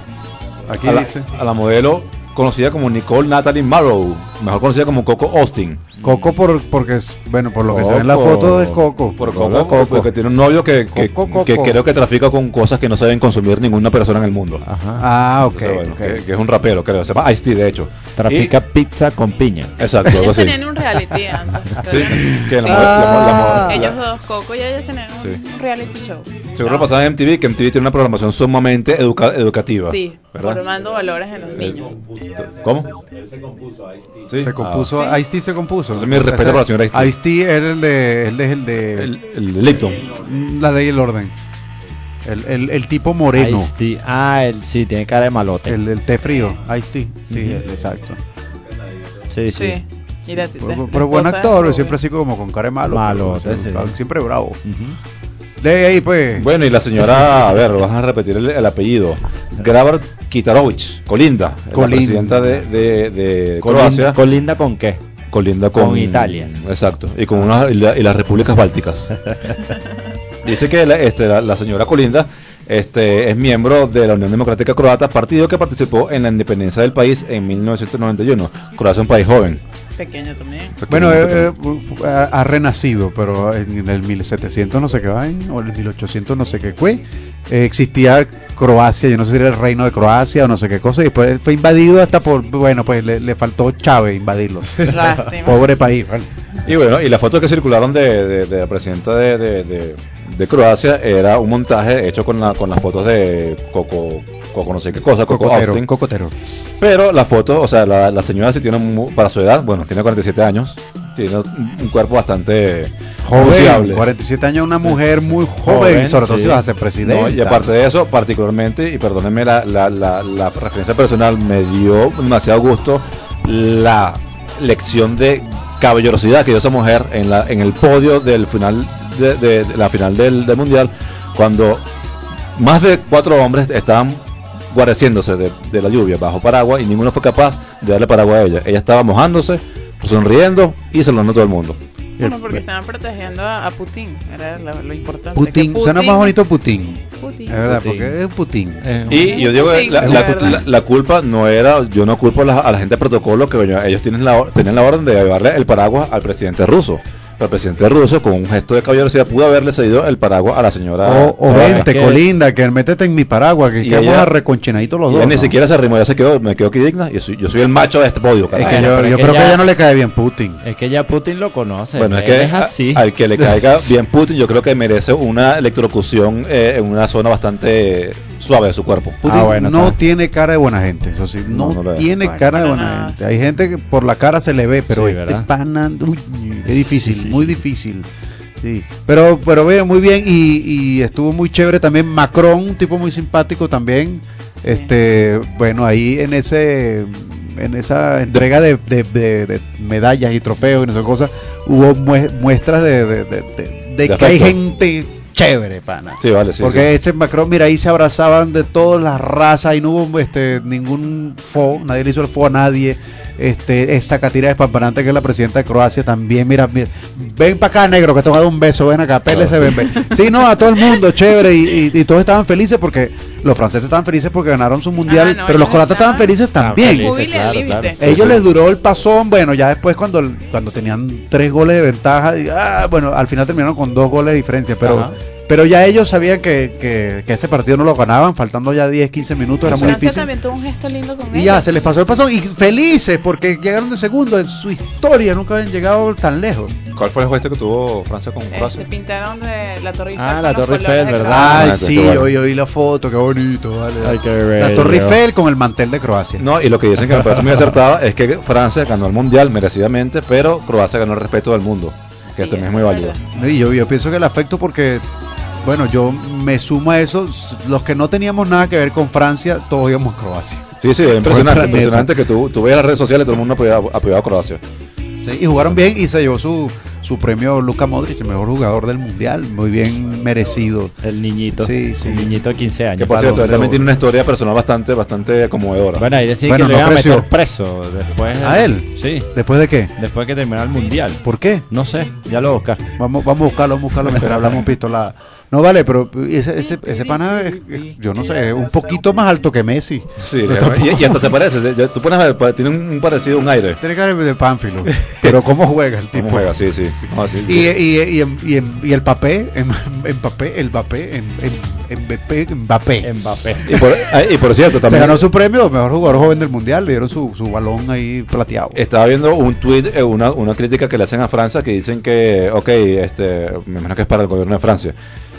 aquí a la, dice a la modelo conocida como Nicole Natalie Marrow, mejor conocida como Coco Austin. Coco por, porque es, bueno, por lo que se ve en la Coco. foto es Coco. Por Coco, Coco, Coco. porque tiene un novio que, que, Coco, que Coco. creo que trafica con cosas que no se deben consumir ninguna persona en el mundo. Ajá. Ah, ok. Entonces, bueno, ok. que, que es un rapero, creo. Se llama Ice-T, de hecho. Trafica pizza con piña. Y- exacto, Ellos así. tenían un reality antes. Sí, que la Sí. mo- la la Ellos dos, Coco y ella tenían un Sí. reality show. Seguro lo pasaba en MTV, que MTV tiene una programación sumamente educa- educativa. Sí, ¿verdad? formando valores en los niños. ¿Cómo? Sí. Se compuso, Ah, sí. Ice-T se compuso. Entonces, mi respeto para la señora Ice-T. Ice-T era el de, el de, el de El, el Lipton. la ley y el orden. El, el, el tipo moreno. Ice-T. Ah, él sí, tiene cara de malote. El del té frío, Ice-T. Sí, el- exacto. sí, sí. Sí. Y la- Pero, la- pero la buen actor, siempre así como con cara de malo. Malote, pero sí. siempre, siempre bravo. Ujú. De ahí, pues. Bueno, y la señora, a ver, vas a repetir el, el apellido. Grabar Kitarovic, Colinda, la Colinda. presidenta de, de, de Colinda, Croacia. ¿Colinda con qué? Colinda con, Con Italia. Exacto, y con una, y, la- y las repúblicas bálticas. Dice que la, este, la, la señora Colinda Este, es miembro de la Unión Democrática Croata, partido que participó en la independencia del país en 1991. Croacia es un país joven. Pequeño también. Bueno, eh, eh, ha, renacido, pero en el 1700 no sé qué va, o en el 1800 no sé qué fue. eh, existía Croacia, yo no sé si era el reino de Croacia o no sé qué cosa, y después fue invadido hasta por, bueno, pues le, le faltó Chávez invadirlo. Lástima. Pobre país. ¿vale? Y bueno, y las fotos que circularon de, de- de la presidenta de, de- de- Croacia era un montaje hecho con, la, con las fotos de Coco, Coco no sé qué cosa, Coco Cocotero, Austin. cocotero. Pero la foto, o sea, la, la señora sí tiene, para su edad, bueno, tiene 47 años, tiene un cuerpo bastante Joven, buceable. 47 años, una mujer muy joven, Joven, sobre todo sí. si vas a ser presidente. No, y aparte de eso, particularmente, y perdónenme la, la, la, la referencia personal, me dio demasiado gusto la lección de caballerosidad que dio esa mujer en, la, en el podio del final de, de- de la final del, del mundial, cuando más de cuatro hombres estaban guareciéndose de, de la lluvia bajo paraguas y ninguno fue capaz de darle paraguas a ella. Ella estaba mojándose, sonriendo y saludando a todo el mundo. Bueno, porque estaban protegiendo a, a Putin, era lo, lo importante. Putin, que suena más bonito Putin. Putin. Es verdad, Putin. porque es Putin. Eh, Y yo digo, que la, Putin, la- culpa no era, yo no culpo a la, a la gente de protocolo que ellos tienen la, tenían la orden de llevarle el paraguas al presidente ruso. Pero el presidente ruso, con un gesto de caballerosidad, pudo haberle cedido el paraguas a la señora. O, o vente, que- colinda, que métete en mi paraguas, que quedamos arreconchinaditos los Y dos. ella ni ¿no? siquiera se arrimó, ya se quedó, me quedo aquí digna. Yo soy, yo soy el macho de este podio, Es carajo. que yo, es yo que creo que ya- ella no le cae bien Putin. Es que ya Putin lo conoce. Bueno, es que es así. a- al que le caiga bien Putin, yo creo que merece una electrocución eh, en una zona bastante suave de su cuerpo. Putin Ah, bueno, no está. tiene cara de buena gente, eso sí, no, No, no tiene Bueno, cara de buena nada, gente. Hay gente que por la cara se le ve, pero Sí, este pana, uy, es difícil, muy difícil. Sí, pero pero ve muy bien y, y estuvo muy chévere también Macron, un tipo muy simpático también. Este, bueno, ahí en ese en esa entrega de, de- de- de medallas y trofeos y esas cosas hubo mue- muestras de, de- de- de- de De que hay gente chévere, pana. Sí, vale, sí. Porque sí. este Macron, mira, ahí se abrazaban de todas las razas y no hubo este, ningún fo, nadie le hizo el fo a nadie. Este, esta Catira Despampanante, que es la presidenta de Croacia, también, mira, mira ven para acá, negro, que te voy a dar un beso, ven acá, pélese, ven, ven. Sí, no, a todo el mundo, chévere, y, y- y todos estaban felices porque los franceses estaban felices porque ganaron su mundial, Ah, no, pero los croatas estaban felices también. felices, claro, claro. Ellos les duró el pasón, bueno, ya después cuando, cuando tenían tres goles de ventaja, y, ah, bueno, al final terminaron con dos goles de diferencia, pero, Ajá. Pero ya ellos sabían que, que, que ese partido no lo ganaban, faltando ya 10, 15 minutos, era muy Francia difícil. también tuvo un gesto lindo con Y ellos. ya, se les pasó el pasón, y felices porque llegaron de segundo en su historia, nunca habían llegado tan lejos. ¿Cuál fue el juego que tuvo Francia con Eh, Croacia? se pintaron de la Torre Eiffel. Ah, con la Torre Eiffel, ¿verdad? Ay, Ah, sí, yo, vi la foto, qué bonito, vale. Ay, qué la Torre bello. Eiffel con el mantel de Croacia. No, y lo que dicen que me parece muy acertado es que Francia ganó el mundial merecidamente, pero Croacia ganó el respeto del mundo, que Sí, también es muy válido. Y yo, yo pienso que el afecto porque, bueno, yo me sumo a eso, los que no teníamos nada que ver con Francia, todos íbamos a Croacia. Sí, sí, es impresionante, impresionante que tú, tú ves las redes sociales, todo el mundo apoyaba, apoyaba a Croacia. Sí, y jugaron bien y se llevó su, su premio Luka Modric, el mejor jugador del mundial, muy bien merecido. El niñito. Sí, sí. El niñito de 15 años. Que por cierto, él de también tiene una historia personal bastante, bastante conmovedora. Bueno, ahí decían Bueno, que lo no iban a meter preso después. ¿A él? Sí. ¿Después de qué? Después que terminara el mundial. ¿Por qué? No sé, ya lo voy a buscar. Vamos, vamos a buscarlo, vamos a buscarlo mientras hablamos pistolada. No vale, pero ese, ese, ese pana, es- es- yo no sé, es un poquito más alto que Messi. Sí, y, y hasta te parece, ya- tú pones a ver, pa- tiene un, un parecido, un aire. Tiene cara de Pánfilo. Pero cómo juega el tipo. ¿Cómo juega? Sí, sí. No, sí, Y, y, y, y, y, y el papé, en, en papé, el papé, en, en, en Mbappé, Mbappé. Y por, ah, y por cierto, Se también ganó su premio, mejor jugador joven del mundial, le dieron su, su balón ahí plateado. estaba viendo un tweet, eh, una, una crítica que le hacen a Francia que dicen que, ok, este, me imagino que es para el gobierno de Francia.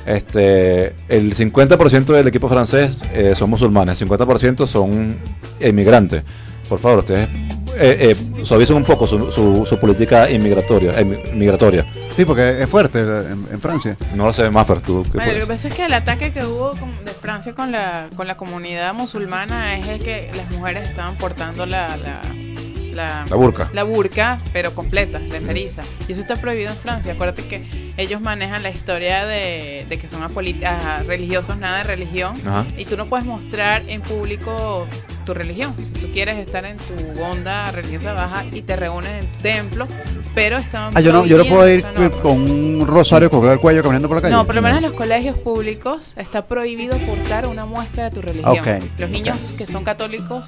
Este, el 50% del equipo francés eh, son musulmanes, el 50% son inmigrantes. Por favor, ustedes eh, eh, suavicen un poco su, su, su política inmigratoria, eh, migratoria. Sí, porque es fuerte en, en Francia. No lo sé, Maffer, tú qué Bueno, lo que pasa es que el ataque que hubo con- de Francia con la, con la comunidad musulmana es el que las mujeres estaban portando la, la, la, La burka. la burka, pero completa, lenteriza. Y eso está prohibido en Francia. Acuérdate que ellos manejan la historia de, de que son apoli- ah, religiosos, nada de religión. Ajá. Y tú no puedes mostrar en público tu religión. Si tú quieres estar en tu onda religiosa baja y te reúnes en tu templo, pero están Ah, yo no, yo no puedo ir con un rosario colgado al cuello caminando por la calle. No, por lo menos en los colegios públicos está prohibido portar una muestra de tu religión. Los niños que son católicos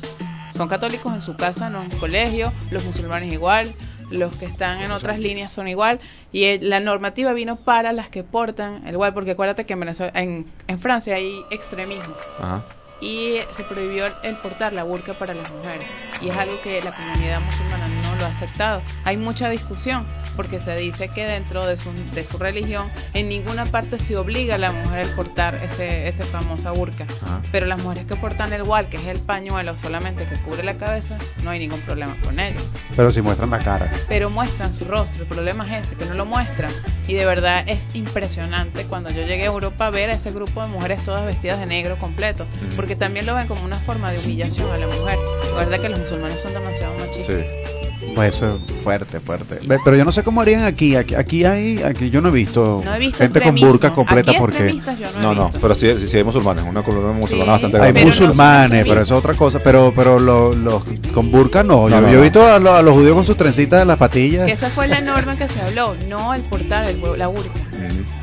son católicos en su casa, no en el colegio. Los musulmanes igual. Los que están en otras líneas son igual. Y la normativa vino para las que portan el igual, porque acuérdate que en, Venezuela, en, en Francia hay extremismo. Ajá. Y se prohibió el portar la burka para las mujeres. Y es algo que la comunidad musulmana no lo ha aceptado. Hay mucha discusión porque se dice que dentro de su, de su religión en ninguna parte se obliga a la mujer a portar ese, ese famosa burka. Ajá. Pero las mujeres que portan el wal, que es el pañuelo solamente que cubre la cabeza, no hay ningún problema con ello. Pero si muestran la cara. Pero muestran su rostro. El problema es ese, que no lo muestran. Y de verdad es impresionante cuando yo llegué a Europa a ver a ese grupo de mujeres todas vestidas de negro completo. Ujú. Porque también lo ven como una forma de humillación a la mujer. La verdad que los musulmanes son demasiado machistas. Sí. Pues eso es fuerte, fuerte. Pero yo no sé cómo harían aquí. Aquí, aquí hay, aquí yo no he visto, No he visto gente con burka completa Aquí porque no, he No, pero sí, sí, sí hay musulmanes, una columna musulmana Sí. bastante hay grande. No son musulmanes, pero eso es otra cosa. Pero, pero los, los con burka no. Yo, No, no, yo he visto a, los- a los judíos con sus trencitas en las patillas. Que esa fue la norma que se habló, no el portar el, la burka.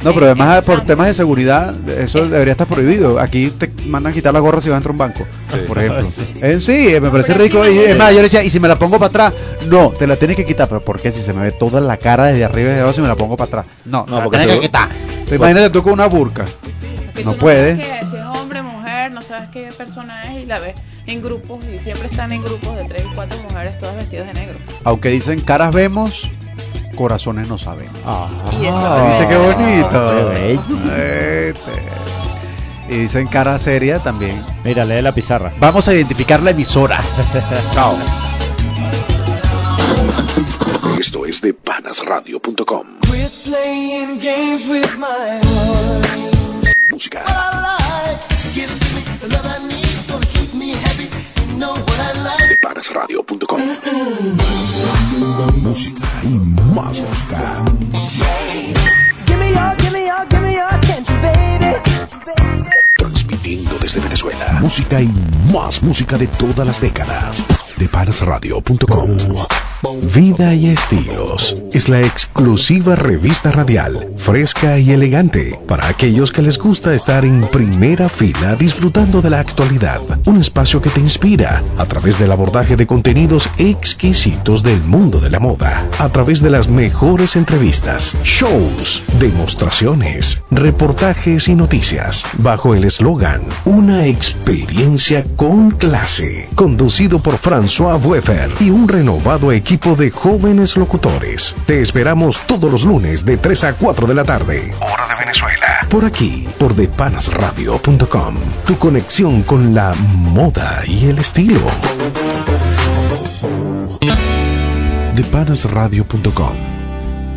No, pero además en por Francia. temas de seguridad, eso Es- debería estar prohibido. Aquí te mandan a quitar la gorra si vas a entrar a un banco, Sí. por ejemplo. Sí. Eh, sí, eh, me No, parece rico. Y, no- es más, yo le decía, ¿y si me la pongo para atrás? No, te la tienes que quitar. ¿Pero por qué? Si se me ve toda la cara desde arriba y desde abajo, si me la pongo para atrás. No, No, no, porque tienes que quitar. Pero imagínate tú con una burka. Porque No tú puede. que si es hombre, mujer, no sabes qué persona es y la ves en grupos y siempre están en grupos de tres y cuatro mujeres todas vestidas de negro. Aunque dicen caras vemos, corazones no eso Ah, ¿Viste qué bonito? Qué bello. Este. Y dicen cara seria también. Mira, lee la pizarra. Vamos a identificar la emisora. Chao. Esto es de panasradio.com. Música, Panasradio.com. Música y más música. Give me your, give me your, give me your attention, baby. Transmitiendo desde Venezuela. Música y más música de todas las décadas. De panasradio.com. Vida y estilos es la exclusiva revista radial, fresca y elegante para aquellos que les gusta estar en primera fila disfrutando de la actualidad. Un espacio que te inspira a través del abordaje de contenidos exquisitos del mundo de la moda, a través de las mejores entrevistas, shows, demostraciones, reportajes y noticias, bajo el eslogan Una experiencia con clase, conducido por François Weffer y un renovado equipo de jóvenes locutores. Te esperamos todos los lunes de 3 a 4 de la tarde, hora de Venezuela. Por aquí, por depanasradio.com, tu conexión con la moda y el estilo. Depanasradio.com,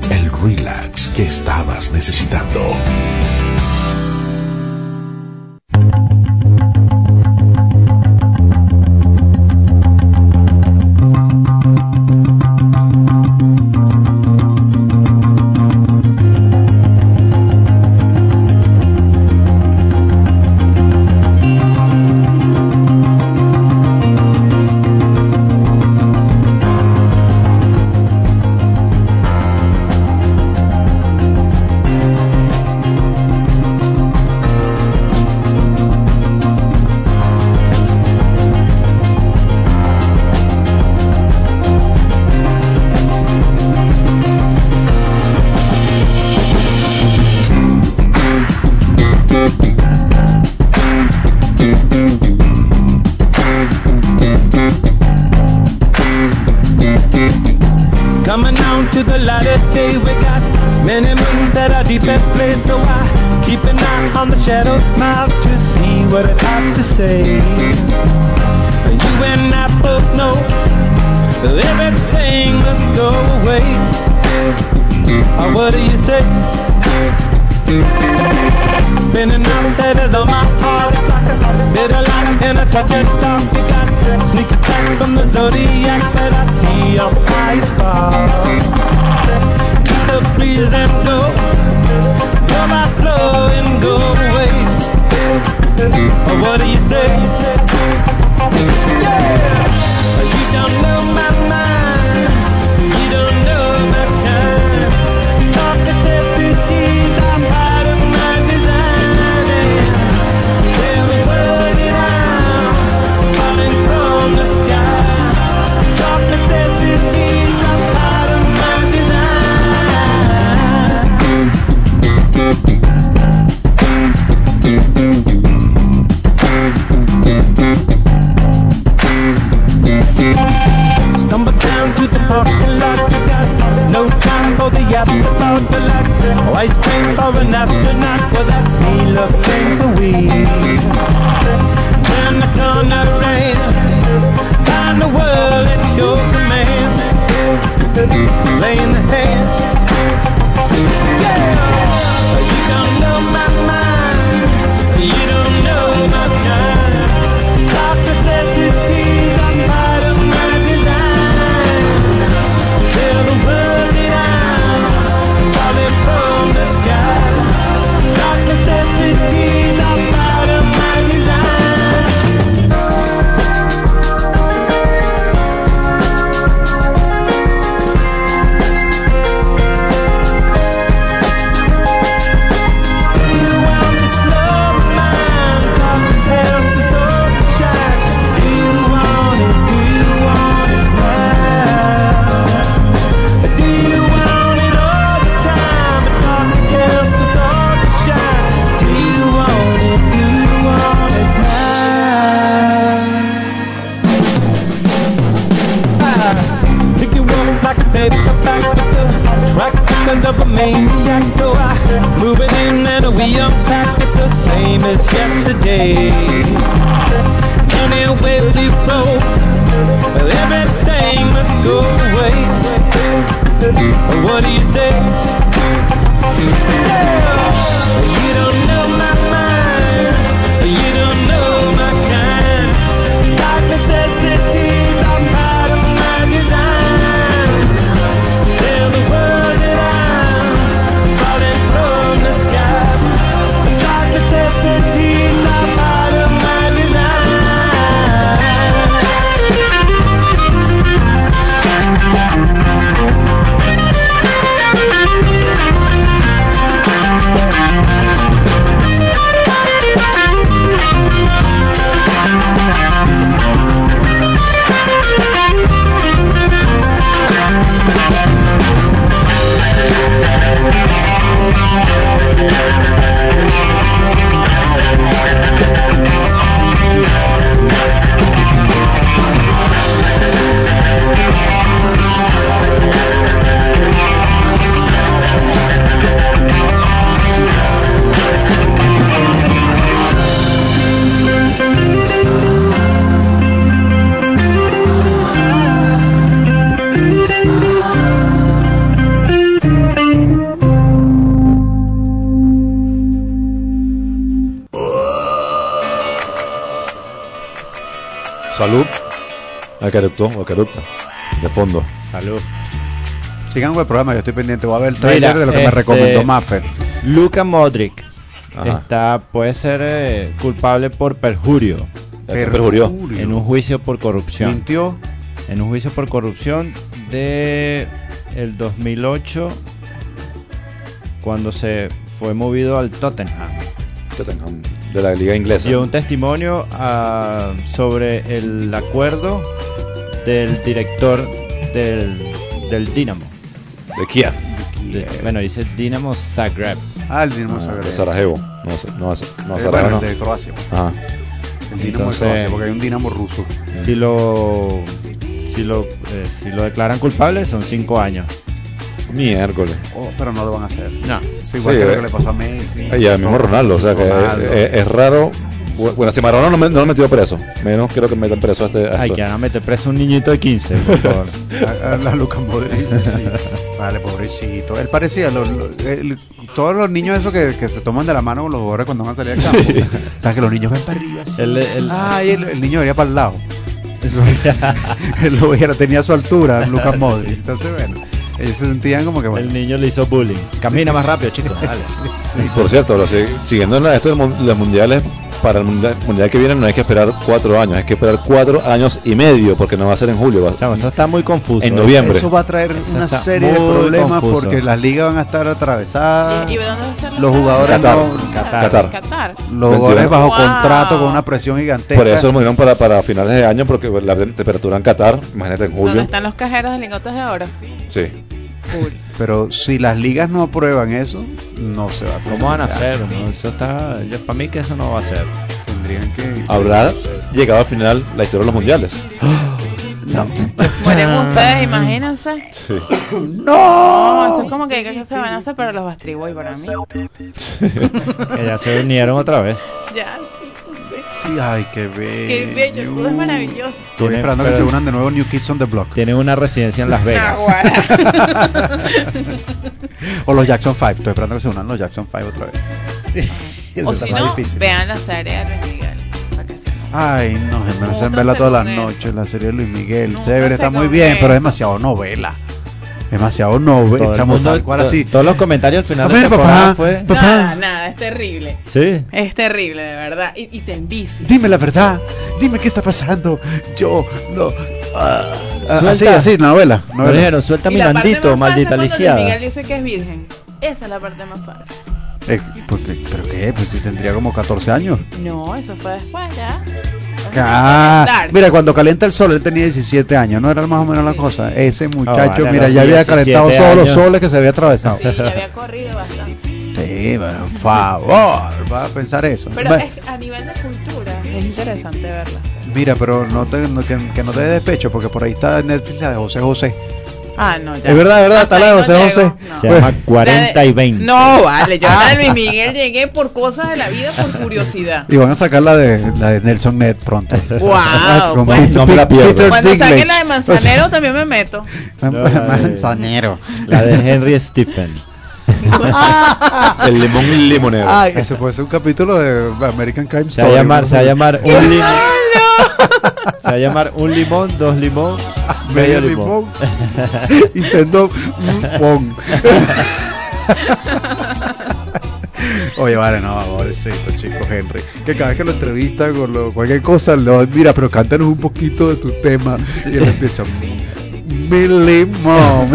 el relax que estabas necesitando. Al que eructó, al que eructa. De fondo. Salud. Sigan con el programa, yo estoy pendiente. Voy a ver el trailer Mira, de lo que me este, recomendó Maffer. Luka Modric Ajá. está puede ser eh, culpable por perjurio perjurió. en un juicio por corrupción. Mintió. En un juicio por corrupción de el 2008 cuando se fue movido al Tottenham. Tottenham, De la liga inglesa. Dio un testimonio ah, sobre el acuerdo del director del, del Dinamo. De Kiev. De- bueno, dice Dinamo Zagreb. Ah, el Dinamo Ah, Zagreb. de Sarajevo. No, no, no, Eh, Sarajevo bueno, no. el de Croacia. Ajá. El Dinamo Entonces- de Croacia, porque hay un Dinamo ruso. Si lo si lo eh, si lo declaran culpable son cinco años. Miércoles. Oh, pero no lo van a hacer. No. Es igual Sí, que lo eh. que le pasó a Messi. Y al mismo Ronaldo, o sea que Ronaldo. es, es- es raro Bueno, si Maradona no, me, no lo metió preso, menos quiero que metan preso a este. a Ay, esto. que van a meter preso a un niñito de 15, por favor. A, a la Luca Modric, sí. Vale, pobrecito. Él parecía, lo- todos los niños esos que, que se toman de la mano con los jugadores cuando van a salir al campo. Sí. O sea, que los niños ven para arriba. así. Ay, el, el niño venía para el lado. Él lo veía, tenía su altura, Lucas Modric. Entonces, bueno, ellos se sentían como que, bueno. El niño le hizo bullying. Camina más rápido, chicos. Dale. Por cierto, lo sé, siguiendo en la- esto de los mundiales, para el mundial, mundial que viene no hay que esperar cuatro años, hay que esperar cuatro años y medio, porque no va a ser en julio. va- eso está muy confuso. En noviembre. Eso va a traer Eso una serie de problemas confuso. porque las ligas van a estar atravesadas. ¿Y, dónde Los jugadores Qatar. no- Qatar. Qatar. Qatar. Los jugadores bajo Wow. contrato con una presión gigantesca. Por eso movieron para, para finales de año, porque la temperatura en Qatar, imagínate en ¿Dónde julio. están los cajeros de lingotes de oro? Sí. Cool. Pero si las ligas no aprueban eso, no se va a hacer. ¿Cómo van a hacer? No, eso está. Para mí que eso no va a ser. Tendrían que. Habrá llegado al final la historia de los mundiales. Mueren ustedes, imagínense. Sí. No, eso es como que, que se van a hacer para los Bastriboy para mí. Que ya se unieron otra vez. Ya. Sí, ay, qué bello. Qué bello, todo es maravilloso. Estoy Tiene- esperando que se unan de nuevo New Kids on the Block. Tienen una residencia en Las Vegas. Naguará. O los Jackson 5. Estoy esperando que se unan los Jackson 5 otra vez. O está si no, difícil. vean la serie de Luis Miguel. para que se enojen. Ay, no, se me hacen verla todas las noches, la serie de Luis Miguel. Sé estar muy bien, eso. pero es demasiado novela. Demasiado el Echamos mundo- tal cual to- así. Todos los comentarios al final A de ver, temporada papá, fue. papá. Nada, nada, es terrible. Sí. Es terrible, de verdad. Y, y te envicia. Dime la verdad, dime qué está pasando. Yo no. ah, ah, Suelta. así, así, novela. Novela. dijeron, suelta mi más maldita lisiada. Miguel dice que es virgen. Esa es la parte más fácil. Eh, porque- ¿Pero qué? Pues si tendría como 14 años. No, eso fue después ya. Ah, mira, cuando calienta el sol, él tenía 17 años, ¿no era más o menos la cosa? Ese muchacho, vale, mira, ya había 17 calentado todos los soles que se había atravesado. Sí, ya había corrido bastante. Sí, por favor, va a pensar eso. Pero es a nivel de cultura es interesante verla. Mira, pero no te, no- que, que no te dé despecho, porque por ahí está Netflix la de José José. Ah, no, ya. Es verdad, es verdad, José no José. no. Se llama 40 y 20. No, vale, yo a la de Luis Miguel llegué por cosas de la vida, por curiosidad. Y van a sacar la de, la de Nelson Net pronto. Wow, pues. No me la pierdo. Peter Cuando Dinklage. saquen la de Manzanero también me meto. No, la de- Manzanero. La de Henry Stephen. El limón limonero. Ay, ese puede ser un capítulo de American Crime Se va a Story, llamar, se va a llamar un limón. Se va a llamar un limón, dos limón, medio limón y siendo limón. Oye, vale, no, pobrecito, chico Henry. Que cada vez que lo entrevistan con lo- cualquier cosa, lo, mira, pero cántanos un poquito de tu tema. Y él empieza, mi limón.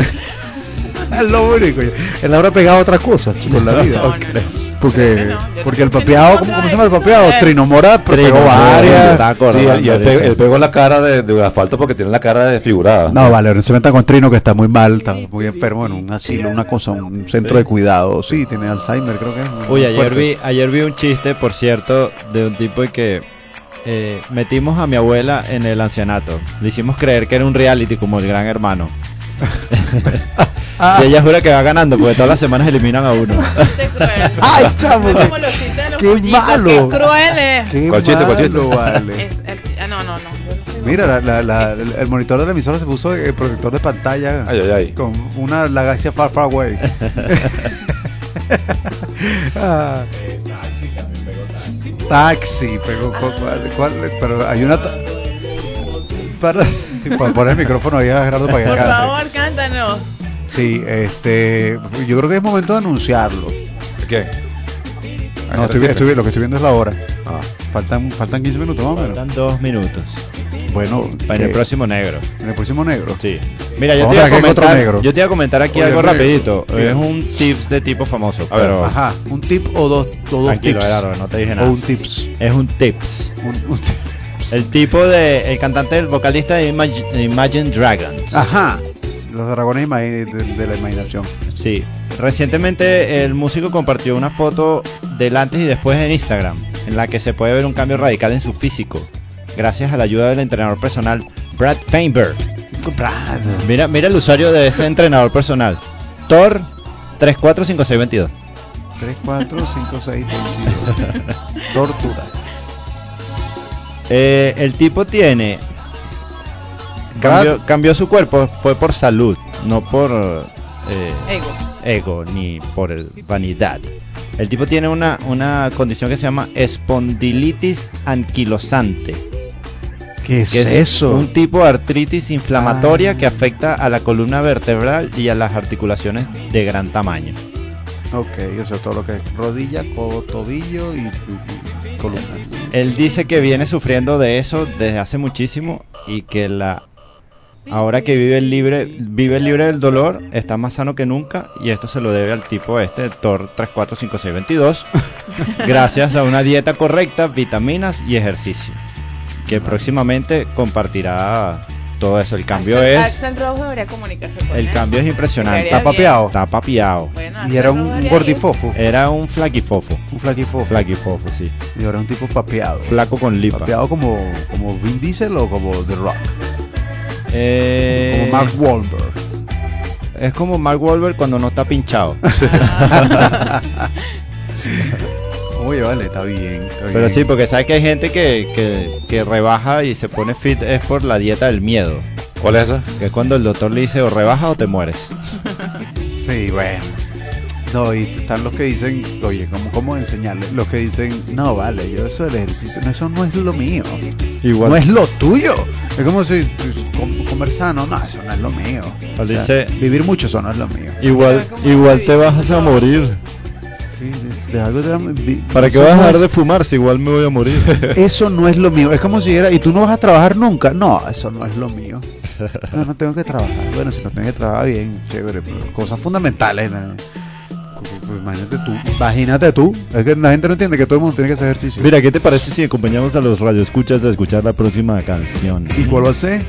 Es lo único. Él habrá pegado otra cosa, chico, en la vida. No, no, no. Porque, porque el papeado, ¿cómo, se llama el papeado? de él. Trino Mora, pero Trino pegó varias. Sí, y él, pegó, él pegó la cara de, de asfalto porque tiene la cara desfigurada. No, vale, no se metan con Trino que está muy mal, está muy enfermo en un asilo, una cosa, un centro de cuidado. Sí, tiene Alzheimer, creo que es. Uy, ayer Fuerte. vi, ayer vi un chiste, por cierto, de un tipo que eh, metimos a mi abuela en el ancianato. Le hicimos creer que era un reality como el gran hermano. Ah. Y ella jura que va ganando porque todas las semanas eliminan a uno. ¡Ay, chamo! ¡Qué pollitos, malo! ¡Qué cruel es! Qué ¿Cuál chiste, cuál chiste? malo, vale. Es el- ah, no, no, no. Mira, la- la- la- el, el monitor de la emisora se puso el protector de pantalla Ay, ay, ay. con una galaxia far, far away. Ah. Taxi, pegó. cu- cuál- cuál- pero hay una. ta- Para, para poner el micrófono ahí a Gerardo para que Por cante. favor, cántanos. Sí, este, yo creo que es momento de anunciarlo. ¿Qué? No, estoy, estoy- lo que estoy viendo es la hora. Ah. Faltan, faltan 15 minutos más o menos. Faltan dos minutos. Bueno, Para el eh, próximo negro. en el próximo negro. Sí. Mira, yo te, iba a comentar, negro. yo te iba a comentar aquí Oye, algo negro. rapidito. Bien. Es un tips de tipo famoso. A ver, pero Ajá, un tip o dos, o dos Tranquilo, tips. Gerardo, no te dije O nada. un tips. es un tips. Un- un tip. El tipo de, el cantante, el vocalista de Imag- Imagine Dragons. Ajá. Los dragones de, de la imaginación. Sí. Recientemente el músico compartió una foto del antes y después en Instagram, en la que se puede ver un cambio radical en su físico, gracias a la ayuda del entrenador personal Brad Feinberg. Mira, mira el usuario de ese entrenador personal. Thor 345622. 3, 4, 5, 6, 22. Tortura. Eh, el tipo tiene. Cambió, cambió su cuerpo, fue por salud, no por eh, Ego. ego ni por el- vanidad. El tipo tiene una, una condición que se llama espondilitis anquilosante. ¿Qué es que eso? Un tipo de artritis inflamatoria Ah. que afecta a la columna vertebral y a las articulaciones de gran tamaño. Ok, o sea, todo lo que es rodilla, codo, tobillo y, y- y columna. Él dice que viene sufriendo de eso desde hace muchísimo y que la ahora que vive libre vive libre del dolor está más sano que nunca y esto se lo debe al tipo este Thor 345622 gracias a una dieta correcta, vitaminas y ejercicio que próximamente compartirá todo eso. El cambio Axel, es Axel Rose debería comunicarse con el él. cambio es impresionante. Está papeado. Está papiado. Bueno, Y era un gordifofo. Era un flaquifofo. Un flaquifofo. Flaquifofo, sí. Y ahora un tipo papeado. Flaco con lipa. Papeado como, como Vin Diesel o como The Rock. Eh, Como Mark Wahlberg. Es como Mark Wahlberg cuando no está pinchado. Oye, vale, está bien. está Pero bien. sí, porque sabes que hay gente que, que, que rebaja y se pone fit es por la dieta del miedo. ¿Cuál es esa? Que es cuando el doctor le dice o rebaja o te mueres. Sí, bueno. No, y están los que dicen, oye, ¿cómo, cómo enseñarle? Los que dicen, no, vale, yo eso del ejercicio, no, eso no es lo mío. Igual. No es lo tuyo. Es como si com- comer sano, no, eso no es lo mío. O dice- vivir mucho, eso no es lo mío. Igual, igual te vas a morir. Sí, de, algo ¿Para qué vas a dejar de fumar si igual me voy a morir? Eso no es lo mío. Es como si era, y tú no vas a trabajar nunca. No, eso no es lo mío. No, no tengo que trabajar. Bueno, si no tengo que trabajar bien, chévere, pero cosas fundamentales. ¿no? Pues Imagínate tú, imagínate tú. Es que la gente no entiende que todo el mundo tiene que hacer ejercicio. Mira, ¿qué te parece si acompañamos a los radioescuchas a escuchar la próxima canción? ¿Y cuál va a ser?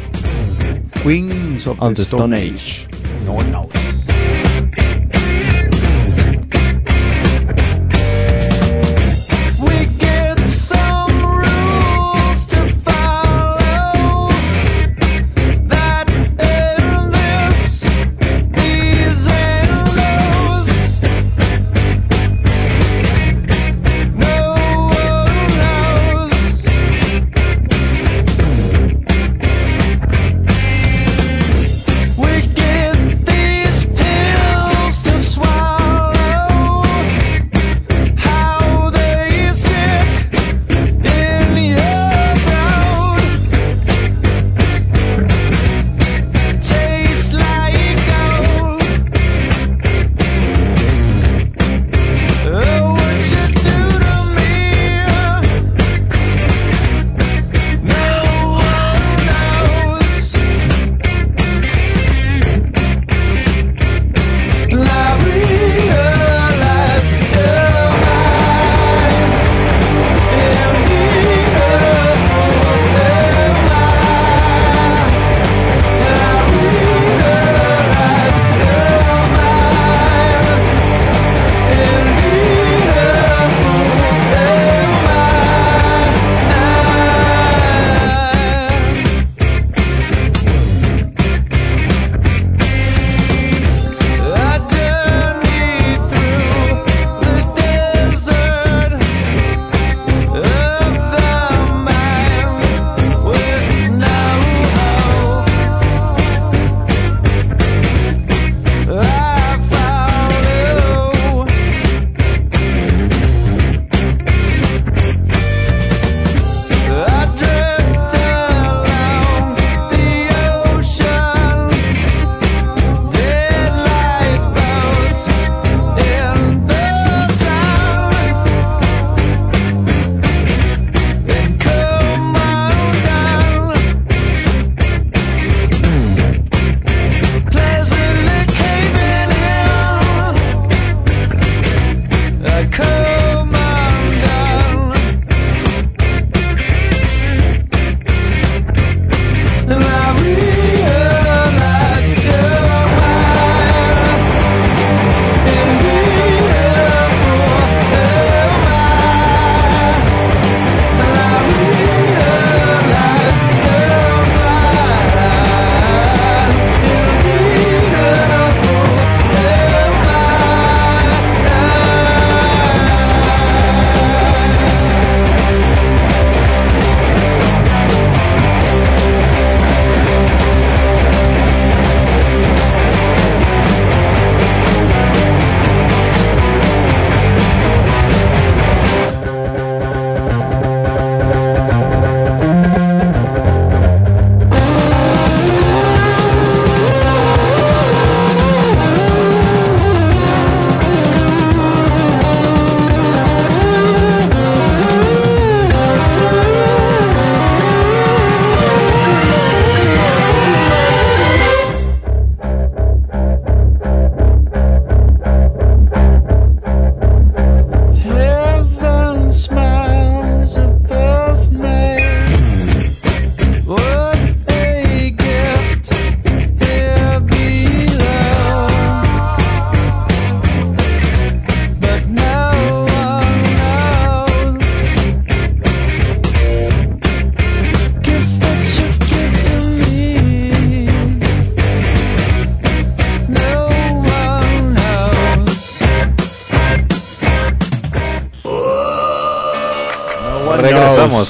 Queens of the the Stone Age. No, no.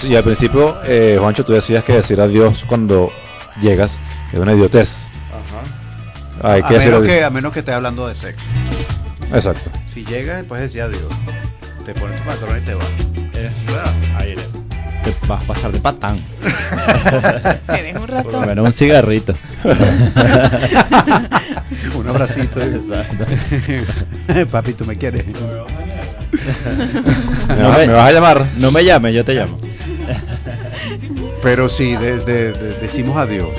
Y al principio, eh, Juancho, tú decías que decir adiós cuando llegas es una idiotez. Hay a, que decir menos que, a menos que esté hablando de sexo. Exacto. Si llegas, después decía adiós. Te pones tu patrón y te vas. Eres- ahí te vas a pasar de patán. Tienes un Por lo ratón. menos un cigarrito. Un abracito. Exacto. Papi, ¿tú me quieres? ¿Me, vas, me vas a llamar? No me llames, yo te llamo. Pero sí, desde decimos adiós.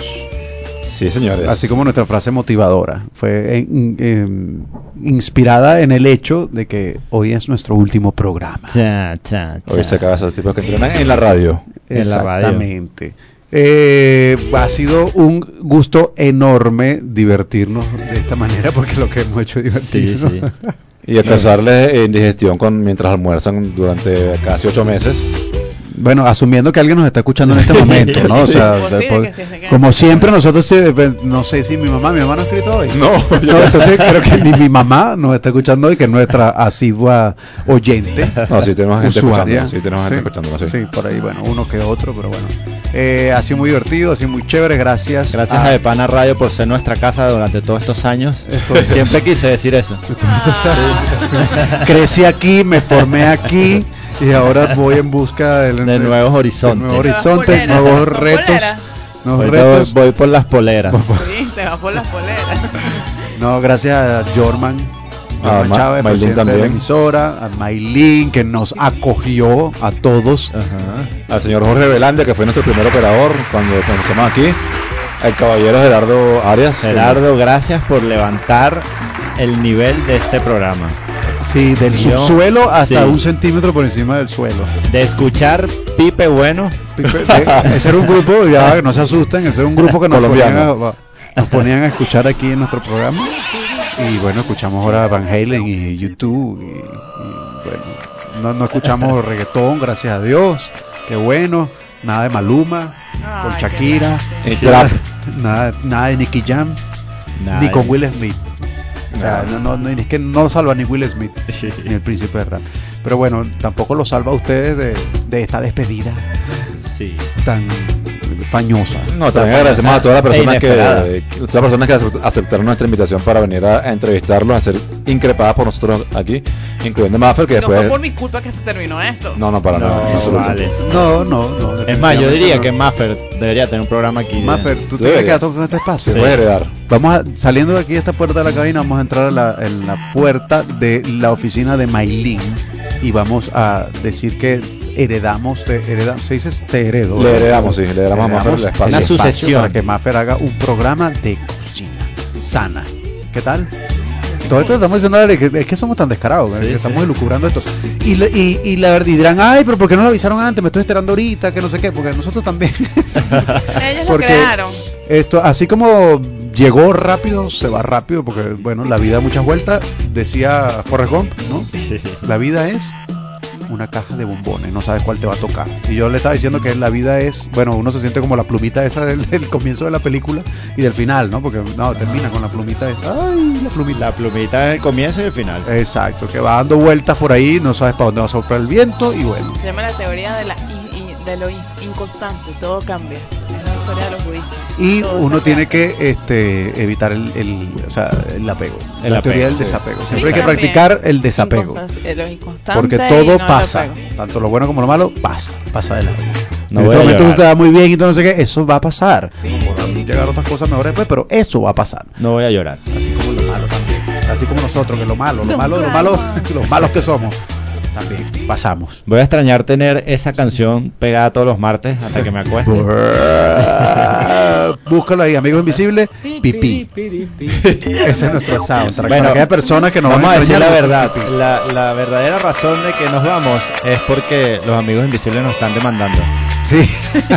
Sí, señores. Así como nuestra frase motivadora. Fue en- en- inspirada en el hecho de que hoy es nuestro último programa. Cha, cha, Hoy cha. se acaba esos tipos que entrenan en la radio. en la radio. Exactamente. Eh, ha sido un gusto enorme divertirnos de esta manera porque lo que hemos hecho es Sí, divertirnos. sí. Y a causarles eh, indigestión con, mientras almuerzan durante casi ocho meses. Bueno, asumiendo que alguien nos está escuchando en este momento, ¿no? O sea, después- sí se como siempre nosotros, no sé si mi mamá, mi mamá no ha escrito hoy. No, No, entonces creo que ni mi mamá nos está escuchando hoy, que es nuestra asidua oyente. No, sí tenemos gente usuaria. escuchándonos, sí tenemos gente escuchándonos, sí. Sí, por ahí, bueno, uno que otro, pero bueno. Eh, ha sido muy divertido, ha sido muy chévere, gracias. Gracias a De Pana Radio por ser nuestra casa durante todos estos años. Estos- Siempre quise decir eso. Crecí aquí, me formé aquí y ahora voy en busca del- De nuevos horizontes. de nuevos Nuevas horizontes, poleras, nuevos son retos. Nuevos voy, retos. voy por las poleras. Sí, te vas por las poleras. No, gracias a Jorman. A Jorman Ma- Chávez, presidente de la también. emisora, a Maylin, que nos acogió a todos. Ajá. Al señor Jorge Velandia, que fue nuestro primer operador cuando comenzamos aquí. Al caballero Gerardo Arias. Gerardo, gracias por levantar el nivel de este programa. Sí, del Yo- subsuelo hasta sí. un centímetro por encima del suelo. De escuchar Pipe Bueno. Eh, Ese era un grupo, ya no se asusten, ese era un grupo que nos ponían, a, nos ponían a escuchar aquí en nuestro programa. Y bueno, escuchamos ahora Van Halen y YouTube. Y, y bueno, no, no escuchamos reggaetón, gracias a Dios. Qué bueno. Nada de Maluma, Ay, con Shakira. Nada, nada de Nicky Jam, Nada. ni con Will Smith. O sea, no, no, no, es que no lo salva ni Will Smith, ni el príncipe de rap. Pero bueno, tampoco lo salva a ustedes de, de esta despedida Sí. tan fañosa. No, también agradecemos a todas las personas e inesperada. que, que- todas las personas que ace- aceptaron nuestra invitación para venir a, a entrevistarlos, a ser increpadas por nosotros aquí, incluyendo Maffer, que No fue después... por mi culpa que se terminó esto. No, no, para No, nada. vale. No, no, no. Es más, yo diría que Maffer debería tener un programa aquí. Maffer, tú te Debería. quedas con este Se espacio. puede heredar. Vamos a, saliendo de aquí de esta puerta de la cabina, vamos a entrar a la, en la puerta de la oficina de Maylin y vamos a decir que heredamos, te hereda- se dice te heredo. Le heredamos, sí, le heredamos a Maffer el espacio. Una sucesión. para que Maffer haga un programa de cocina sana. ¿Qué tal? Todo esto estamos diciendo es que somos tan descarados, Sí, que sí. estamos elucubrando esto. Y, le- y, y la verdad, y dirán, ay, pero ¿por qué no lo avisaron antes? Me estoy esperando ahorita, que no sé qué, porque nosotros también. Ellos lo crearon. Esto, así como llegó rápido, se va rápido, porque bueno, la vida da muchas vueltas, decía Forrest Gump, ¿no? La vida es una caja de bombones, no sabes cuál te va a tocar. Y yo le estaba diciendo que la vida es, bueno, uno se siente como la plumita esa del, del comienzo de la película y del final, ¿no? Porque no, termina con la plumita de, ay, la plumita. La plumita del comienzo y el final. Exacto, que va dando vueltas por ahí, no sabes para dónde va a soplar el viento y bueno. Se llama la teoría de, la de lo inconstante. Todo cambia. Es la historia de los budistas. Y Todo uno tiene que este, evitar el, el, o sea, el apego. El la teoría apego, del sí. desapego. Sí, Siempre hay que también. practicar el desapego. Inconstan- eh, lo inconstante Porque todo no pasa, tanto lo bueno como lo malo, pasa, pasa de largo. No en voy este a momento llorar. tú te va muy bien y todo no sé qué, eso va a pasar. Podrán llegar otras cosas mejores después, pero eso va a pasar. No voy a llorar. Así como lo malo también. Así como nosotros, que lo malo, lo Los malo, lo malo, malos. los malos que somos, también pasamos. Voy a extrañar tener esa canción pegada todos los martes hasta que me acueste. Búscalo ahí, amigo invisible, pipí. Ese es nuestro soundtrack. Bueno, para aquellas personas que nos Vamos van a decir la verdad. La, la verdadera razón de que nos vamos es porque los amigos invisibles nos están demandando. Sí.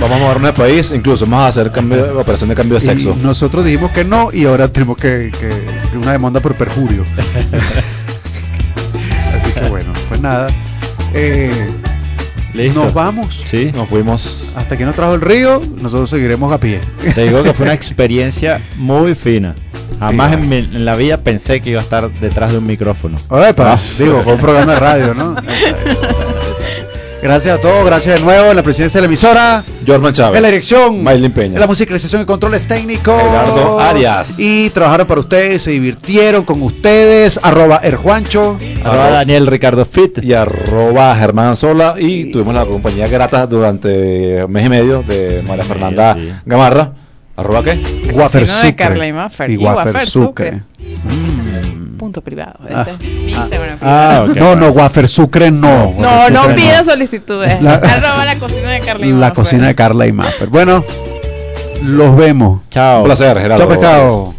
Vamos a movernos de país, incluso vamos a hacer cambio, operación de cambio de sexo. Y nosotros dijimos que no y ahora tenemos que, que- que una demanda por perjurio. Bueno, pues nada. Eh, ¿Listo? nos vamos. Sí. Nos fuimos. Hasta que nos trajo el río, nosotros seguiremos a pie. Te digo que fue una experiencia muy fina. Jamás Sí, en, mi- en la vida pensé que iba a estar detrás de un micrófono. Epa, Ah. digo, fue un programa de radio, ¿no? Gracias a todos, gracias de nuevo en la presidencia de la emisora. Jorman Chávez. En la dirección. Maylin Peña. En la musicalización y controles técnicos. Gerardo Arias. Y trabajaron para ustedes, se divirtieron con ustedes. Arroba Erjuancho. Arroba Daniel Ricardo Fit. y arroba Germán Sola y tuvimos la compañía grata durante un mes y medio de María Fernanda sí. Gamarra. ¿Arroba qué? Wafer Carla y Wafer Wafer Sucre. Sucre. Mm. Punto privado. Ah. Este es mi Instagram Ah, privado. ok. No, no, Wafer Sucre no. No, Wafer no Sucre pida solicitudes. La- Arroba la cocina de Carla y La Maffer. cocina de Carla y Maffer. Bueno, los vemos. Chao. Un placer, Gerardo. Chao, pescado.